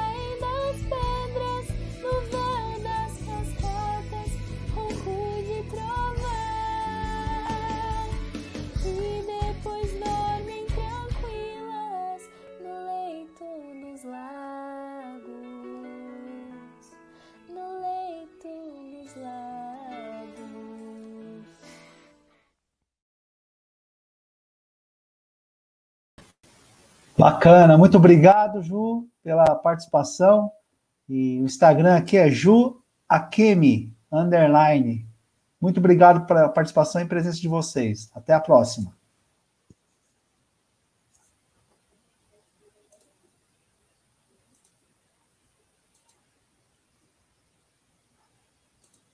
A: Bacana, muito obrigado, Ju, pela participação. E o Instagram aqui é Ju Akemi, underline. Muito obrigado pela participação e presença de vocês. Até a próxima.